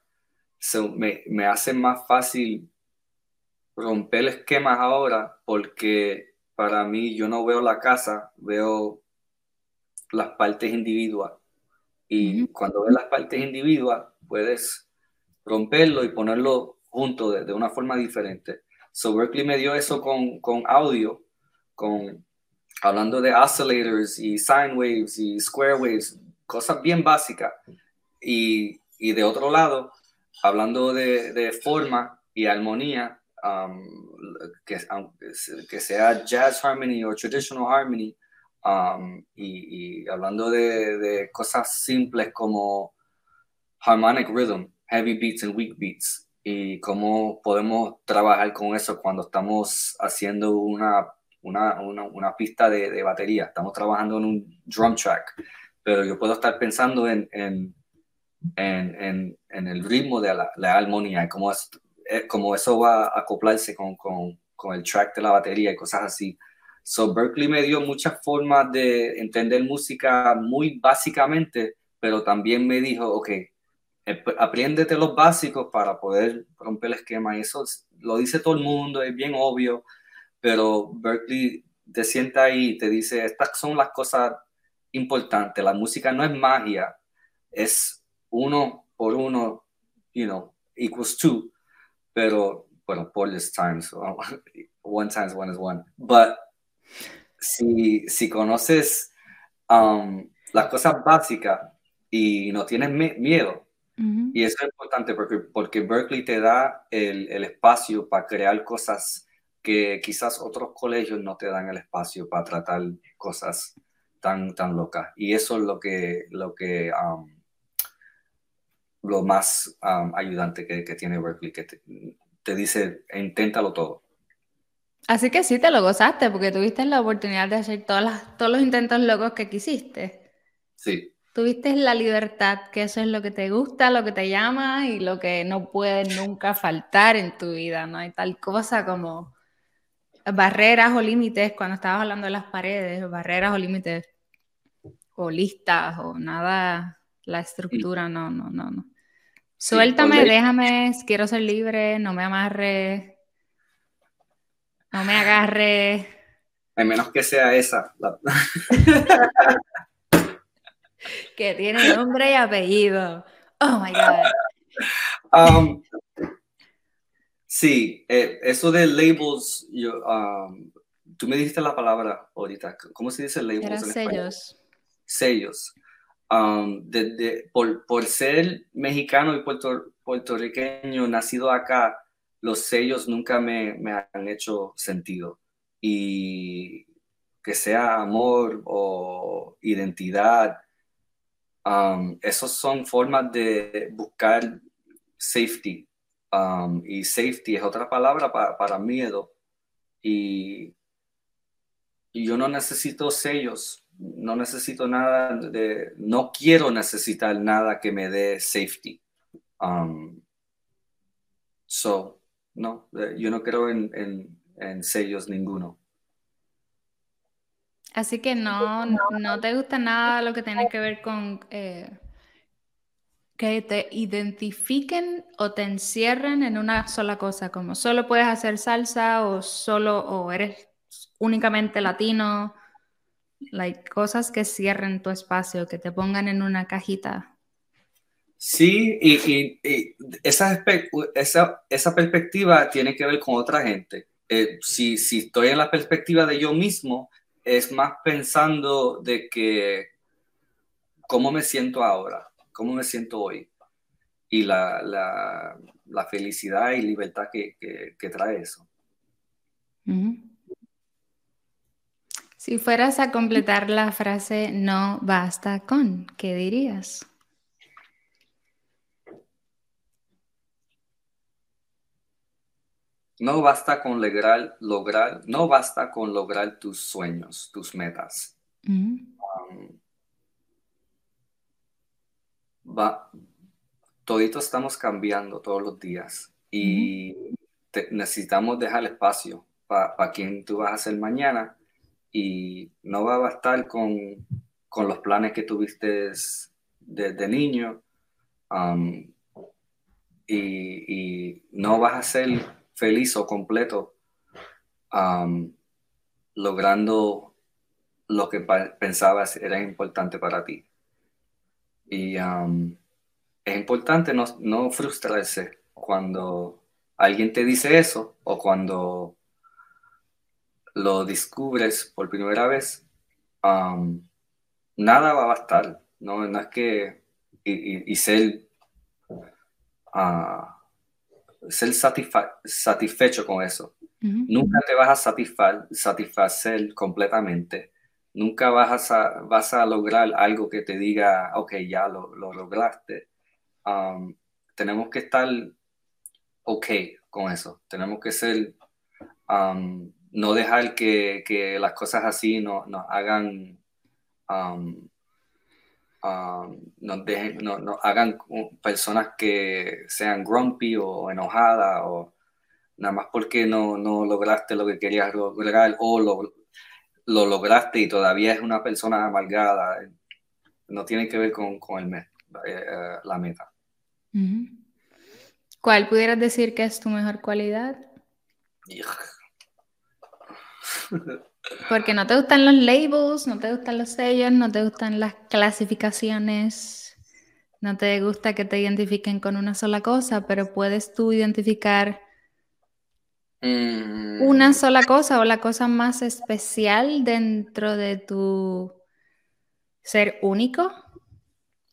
me, hace más fácil romper esquemas ahora porque para mí yo no veo la casa, veo las partes individuales. Y cuando ves las partes individuales, puedes romperlo y ponerlo junto de, una forma diferente. So Berkeley me dio eso con, con audio, con hablando de oscillators y sine waves y square waves, cosas bien básicas. Y, y de otro lado, hablando de, forma y armonía, um, que, que, sea jazz harmony o traditional harmony, um, y, hablando de, cosas simples como harmonic rhythm, heavy beats and weak beats, y cómo podemos trabajar con eso cuando estamos haciendo una, una, una, pista de, batería, estamos trabajando en un drum track, pero yo puedo estar pensando en en, en, el ritmo de la, la armonía, como, es, eh, como eso va a acoplarse con, con, con, el track de la batería y cosas así. So Berkeley me dio muchas formas de entender música muy básicamente, pero también me dijo, ok, apréndete los básicos para poder romper el esquema. Eso lo dice todo el mundo, es bien obvio, pero Berkeley te sienta ahí y te dice, estas son las cosas importantes. La música no es magia, es uno por uno, you know, equals two, pero, bueno, por this times, one times one is one. But si, si conoces um, las cosas básicas y no tienes miedo, y eso es importante porque, porque Berkeley te da el, el espacio para crear cosas que quizás otros colegios no te dan el espacio para tratar cosas tan, tan locas. Y eso es lo que, lo que um, lo más ayudante que, tiene Berkeley, que te, dice, inténtalo todo. Así que sí te lo gozaste, porque tuviste la oportunidad de hacer todas las, todos los intentos locos que quisiste. Sí. Tuviste la libertad, que eso es lo que te gusta, lo que te llama y lo que no puede nunca faltar en tu vida. No hay tal cosa como barreras o límites, cuando estabas hablando de las paredes, barreras o límites, o listas, o nada, la estructura, no, no, no, no. Suéltame, déjame, quiero ser libre, no me amarre. No me agarre. A menos que sea esa. que tiene nombre y apellido. Oh my God. Um, sí, eh, eso de labels, yo, um, tú me dijiste la palabra ahorita. ¿Cómo se dice labels? Eran sellos. Sellos. Um, por, por, ser mexicano y puertorriqueño, nacido acá, los sellos nunca me, me, han hecho sentido. Y que sea amor o identidad, um, esos son formas de buscar safety. Um, y safety es otra palabra para miedo. Y, yo no necesito sellos no necesito nada de, no quiero necesitar nada que me dé safety. Um, so, no, eh, yo no creo en, sellos ninguno. Así que no, no te gusta nada lo que tiene que ver con eh, que te identifiquen o te encierren en una sola cosa, como solo puedes hacer salsa o solo o eres únicamente latino like, cosas que cierren tu espacio, que te pongan en una cajita. Sí, y, esa, esa, perspectiva tiene que ver con otra gente. Eh, si, si estoy en la perspectiva de yo mismo, es más pensando de que cómo me siento ahora, cómo me siento hoy y la, la, felicidad y libertad que, que, trae eso. Si fueras a completar la frase no basta con, ¿qué dirías? No basta con lograr, lograr, no basta con lograr tus sueños, tus metas. Um, toditos estamos cambiando todos los días y necesitamos dejar espacio para quien tú vas a ser mañana y no va a bastar con, con los planes que tuviste desde niño um, y, no vas a ser feliz o completo logrando lo que pensabas era importante para ti. Y um, es importante no, frustrarse cuando alguien te dice eso o cuando lo descubres por primera vez, nada va a bastar, ¿no? No es que, y, ser, uh, ser satisfecho con eso. Nunca te vas a satisfacer completamente. Nunca vas a, vas a lograr algo que te diga, ok, ya lo, lograste. Um, tenemos que estar ok con eso. Tenemos que ser um, no dejar que, las cosas así nos, hagan um, um, nos, hagan personas que sean grumpy o enojadas o nada más porque no, lograste lo que querías lograr o lo, lograste y todavía es una persona amargada. No tiene que ver con, el mes, eh, eh, la meta. ¿Cuál pudieras decir que es tu mejor cualidad? Porque no te gustan los labels, no te gustan los sellos, no te gustan las clasificaciones, no te gusta que te identifiquen con una sola cosa, pero puedes tú identificar mm. una sola cosa o la cosa más especial dentro de tu ser único.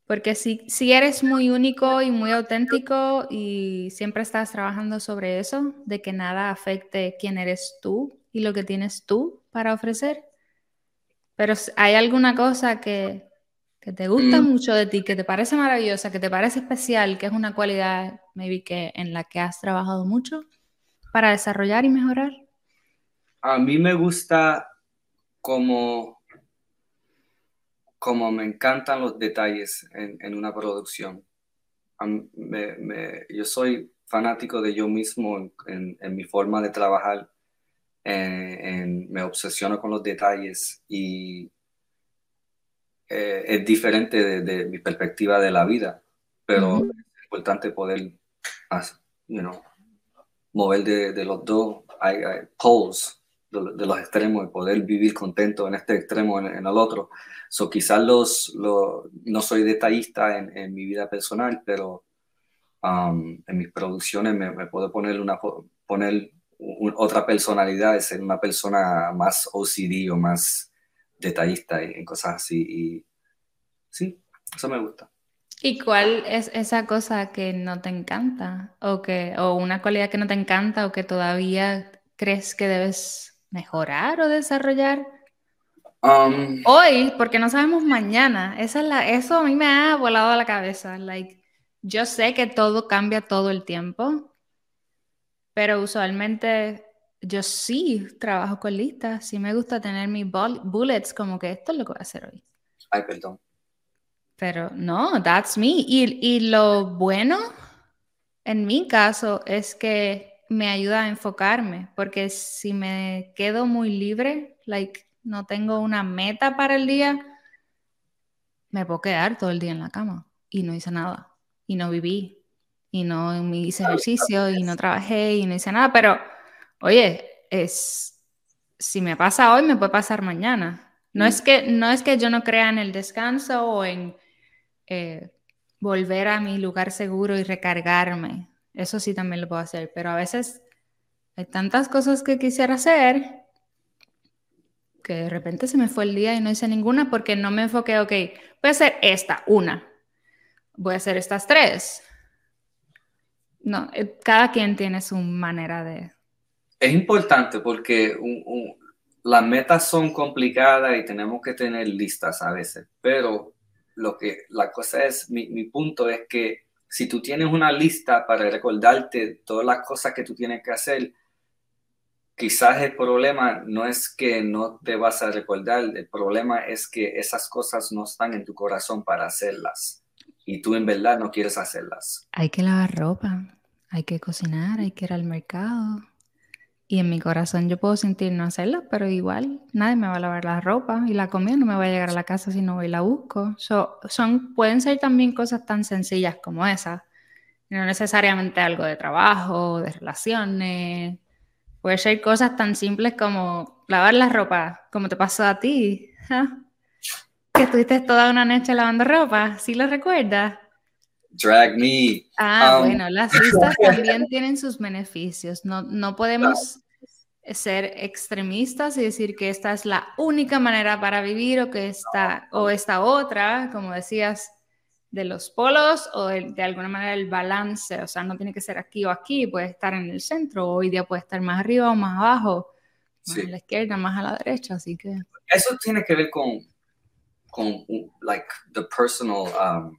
Porque si, si eres muy único y muy auténtico y siempre estás trabajando sobre eso, de que nada afecte quién eres tú, y lo que tienes tú para ofrecer. Pero hay alguna cosa que, te gusta mm. mucho de ti, que te parece maravillosa, que te parece especial, que es una cualidad, maybe, que en la que has trabajado mucho para desarrollar y mejorar. A mí me gusta como, como me encantan los detalles en, una producción. yo soy fanático de yo mismo en, en mi forma de trabajar me obsesiono con los detalles y eh, es diferente de, mi perspectiva de la vida, pero es importante poder, you know, mover de, los dos hay, poles de, los extremos y poder vivir contento en este extremo en, en el otro. So, quizás los, no soy detallista en, en, mi vida personal, pero um, en mis producciones me, me, puedo poner, una, poner otra personalidad, de ser una persona más OCD o más detallista en cosas así. Y sí, eso me gusta. ¿Y cuál es esa cosa que no te encanta? O, que, o una cualidad que no te encanta o que todavía crees que debes mejorar o desarrollar? Um, Hoy, porque no sabemos mañana. Esa es la, eso a mí me ha volado a la cabeza. Like, yo sé que todo cambia todo el tiempo, pero usualmente yo sí trabajo con listas. Sí me gusta tener mis bullets como que esto es lo que voy a hacer hoy. Ay, perdón. Pero no, that's me. Y, y lo bueno en mi caso es que me ayuda a enfocarme, porque si me quedo muy libre, like, no tengo una meta para el día, me puedo quedar todo el día en la cama y no hice nada, y no viví, y no hice ejercicio, y no trabajé, y no hice nada, pero oye, es, si me pasa hoy, me puede pasar mañana. No, es, que, no es que yo no crea en el descanso o en eh, volver a mi lugar seguro y recargarme. Eso sí también lo puedo hacer, pero a veces hay tantas cosas que quisiera hacer que de repente se me fue el día y no hice ninguna porque no me enfoqué, ok, voy a hacer esta, una, voy a hacer estas tres. No, eh, cada quien tiene su manera de... Es importante porque las metas son complicadas y tenemos que tener listas a veces, pero lo que la cosa es, mi, mi punto es que si tú tienes una lista para recordarte todas las cosas que tú tienes que hacer, quizás el problema no es que no te vas a recordar, el problema es que esas cosas no están en tu corazón para hacerlas y tú en verdad no quieres hacerlas. Hay que lavar ropa, hay que cocinar, hay que ir al mercado, y en mi corazón yo puedo sentir no hacerla, pero igual nadie me va a lavar la ropa y la comida no me va a llegar a la casa si no voy y la busco. son, pueden ser también cosas tan sencillas como esas. No necesariamente algo de trabajo, de relaciones. Puede ser cosas tan simples como lavar la ropa, como te pasó a ti. Que estuviste toda una noche lavando ropa, ¿sí lo recuerdas? Drag me. Ah, um, bueno, las listas también tienen sus beneficios. No, no podemos ser extremistas y decir que esta es la única manera para vivir o que esta o esta otra, como decías, de los polos o de, alguna manera el balance, o sea, no tiene que ser aquí o aquí, puede estar en el centro, hoy día puede estar más arriba o más abajo, más a la izquierda, más a la derecha, así que... Eso tiene que ver con, con like, the personal... Um,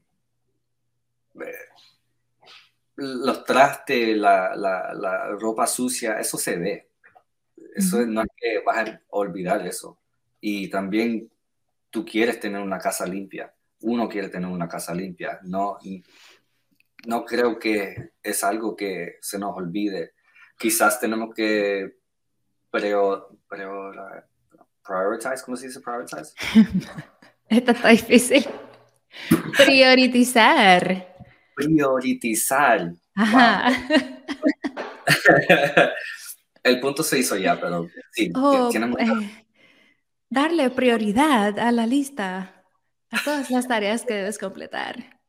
los trastes, la, la, la, ropa sucia, eso se ve. Eso no es que vas a olvidar eso. Y también tú quieres tener una casa limpia. Uno quiere tener una casa limpia. No, no creo que es algo que se nos olvide. Quizás tenemos que prioritize, ¿cómo se dice prioritize? Esto está difícil. Priorizar priorizar. el punto se hizo ya, pero sí, oh, eh, darle prioridad a la lista, a todas las tareas que debes completar.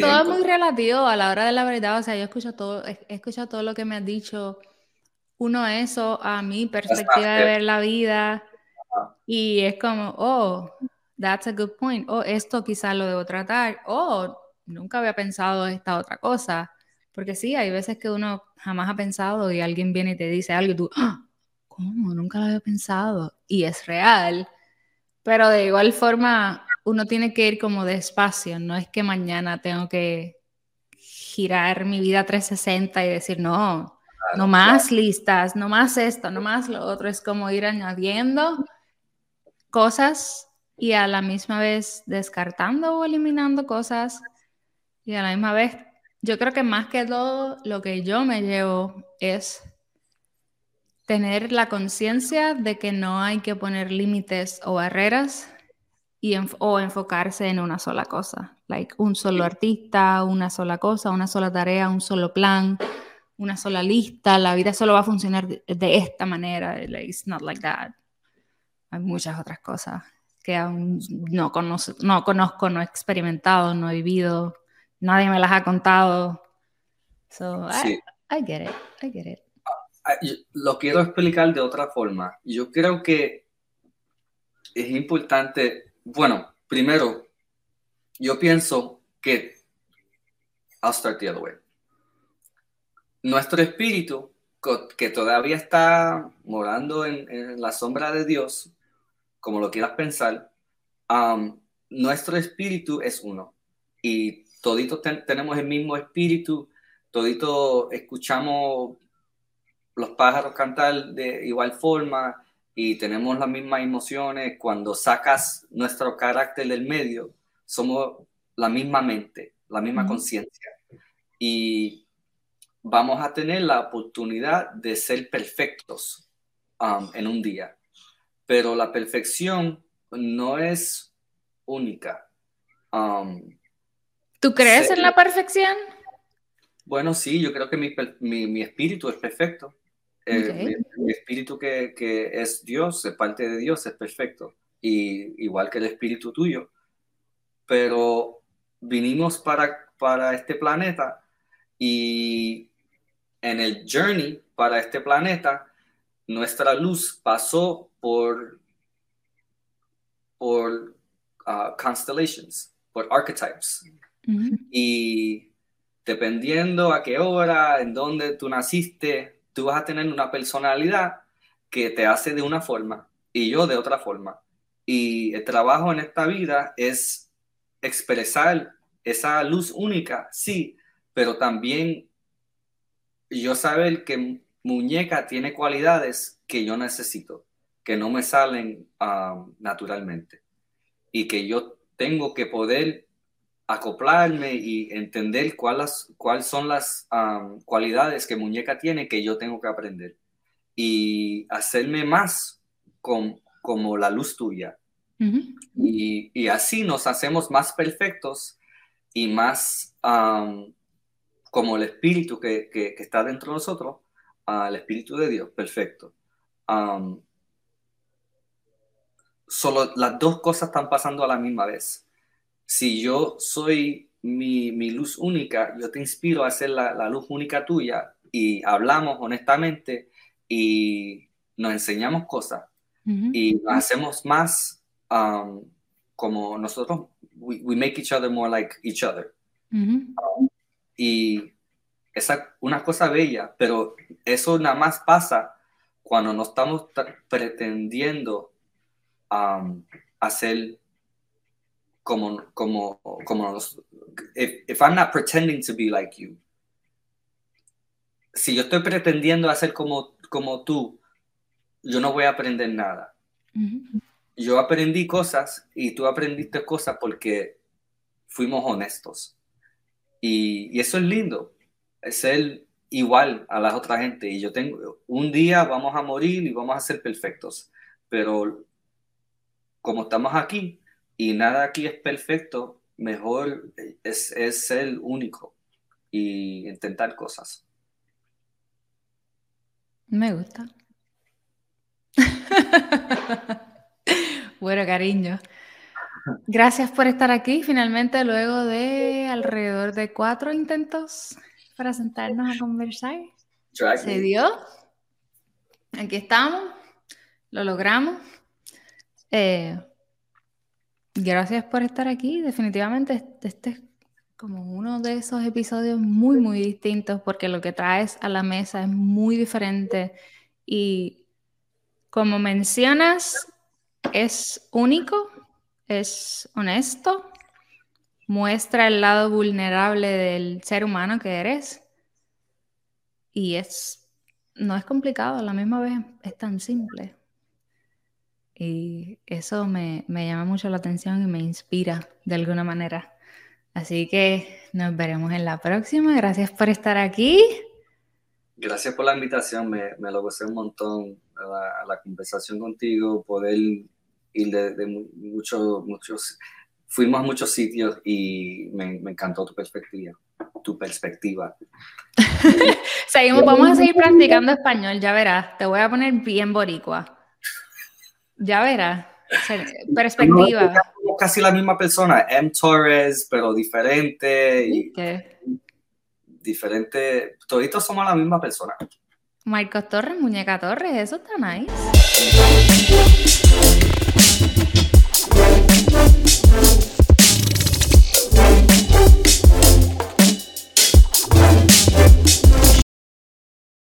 todo es muy relativo a la hora de la verdad. O sea, yo escucho todo, he escuchado todo lo que me has dicho. Uno, eso, a mi perspectiva de ver la vida. Y es como, oh, that's a good point. O esto quizás lo debo tratar. O nunca había pensado esta otra cosa. Porque sí, hay veces que uno jamás ha pensado y alguien viene y te dice algo y tú, ¡Ah! ¿cómo? Nunca lo había pensado. Y es real. Pero de igual forma, uno tiene que ir como despacio. No es que mañana tengo que girar mi vida 360 y decir, no, no más listas, no más esto, no más lo otro. Es como ir añadiendo cosas y a la misma vez descartando o eliminando cosas y a la misma vez yo creo que más que todo lo que yo me llevo es tener la conciencia de que no hay que poner límites o barreras y o enfocarse en una sola cosa. like un solo artista, una sola cosa, una sola tarea, un solo plan, una sola lista, la vida solo va a funcionar de, esta manera, like, it's not like that. Hay muchas otras cosas que aún no, conozco, no conozco, no he experimentado, no he vivido, nadie me las ha contado. So, I, I get it, I get it. Ah, lo quiero explicar de otra forma. Yo creo que es importante, bueno, primero, yo pienso que, I'll start the other way. Nuestro espíritu, que todavía está morando en, la sombra de Dios, como lo quieras pensar, um, nuestro espíritu es uno. Y toditos tenemos el mismo espíritu, toditos escuchamos los pájaros cantar de igual forma y tenemos las mismas emociones. Cuando sacas nuestro carácter del medio, somos la misma mente, la misma conciencia. Y vamos a tener la oportunidad de ser perfectos um, en un día. Pero la perfección no es única. Um, ¿Tú crees en la perfección? Bueno, sí, yo creo que mi, mi espíritu es perfecto. Eh, mi, espíritu que, que, es Dios, es parte de Dios, es perfecto. Y igual que el espíritu tuyo. Pero vinimos para, para este planeta y en el journey para este planeta, nuestra luz pasó por, por uh, constellations, por archetypes. Y dependiendo a qué hora, en dónde tú naciste, tú vas a tener una personalidad que te hace de una forma y yo de otra forma. Y el trabajo en esta vida es expresar esa luz única, sí, pero también yo saber que muñeca tiene cualidades que yo necesito, que no me salen um, naturalmente y que yo tengo que poder acoplarme y entender cuáles, cuáles son las cualidades que muñeca tiene que yo tengo que aprender y hacerme más con, como la luz tuya. y, y, así nos hacemos más perfectos y más como el espíritu que, que, está dentro de nosotros, uh, el espíritu de Dios, perfecto. Solo las dos cosas están pasando a la misma vez. Si yo soy mi, mi, luz única, yo te inspiro a ser la, la, luz única tuya y hablamos honestamente y nos enseñamos cosas y nos hacemos más um, como nosotros, we, we, make each other more like each other. y esa una cosa bella, pero eso nada más pasa cuando no estamos pretendiendo um, hacer como, como, como, if, if I'm not pretending to be like you, si yo estoy pretendiendo hacer como, como tú, yo no voy a aprender nada. Yo aprendí cosas y tú aprendiste cosas porque fuimos honestos. Y, y, eso es lindo, es ser igual a las otras gente. Y yo tengo, un día vamos a morir y vamos a ser perfectos, pero como estamos aquí, y nada aquí es perfecto, mejor es, es ser único y intentar cosas. Me gusta. bueno, cariño. Gracias por estar aquí. Finalmente, luego de alrededor de cuatro intentos para sentarnos a conversar, se dio. Aquí estamos. Lo logramos. Eh, Gracias por estar aquí. Definitivamente este es como uno de esos episodios muy, muy distintos porque lo que traes a la mesa es muy diferente y como mencionas, es único, es honesto, muestra el lado vulnerable del ser humano que eres y es, no es complicado, a la misma vez es tan simple. Y eso me, llama mucho la atención y me inspira de alguna manera. Así que nos veremos en la próxima. Gracias por estar aquí. Gracias por la invitación. Me, me lo gocé un montón a la, conversación contigo, poder ir de, muchos, muchos fuimos a muchos sitios y me, me encantó tu perspectiva. Tu perspectiva. Seguimos, vamos a seguir practicando español, ya verás. Te voy a poner bien boricua. Ya verás. Perspectiva. somos casi la misma persona. M. Torres, pero diferente. Y Diferente. Toditos somos la misma persona. Marcos Torres, Muñeca Torres, eso está nice.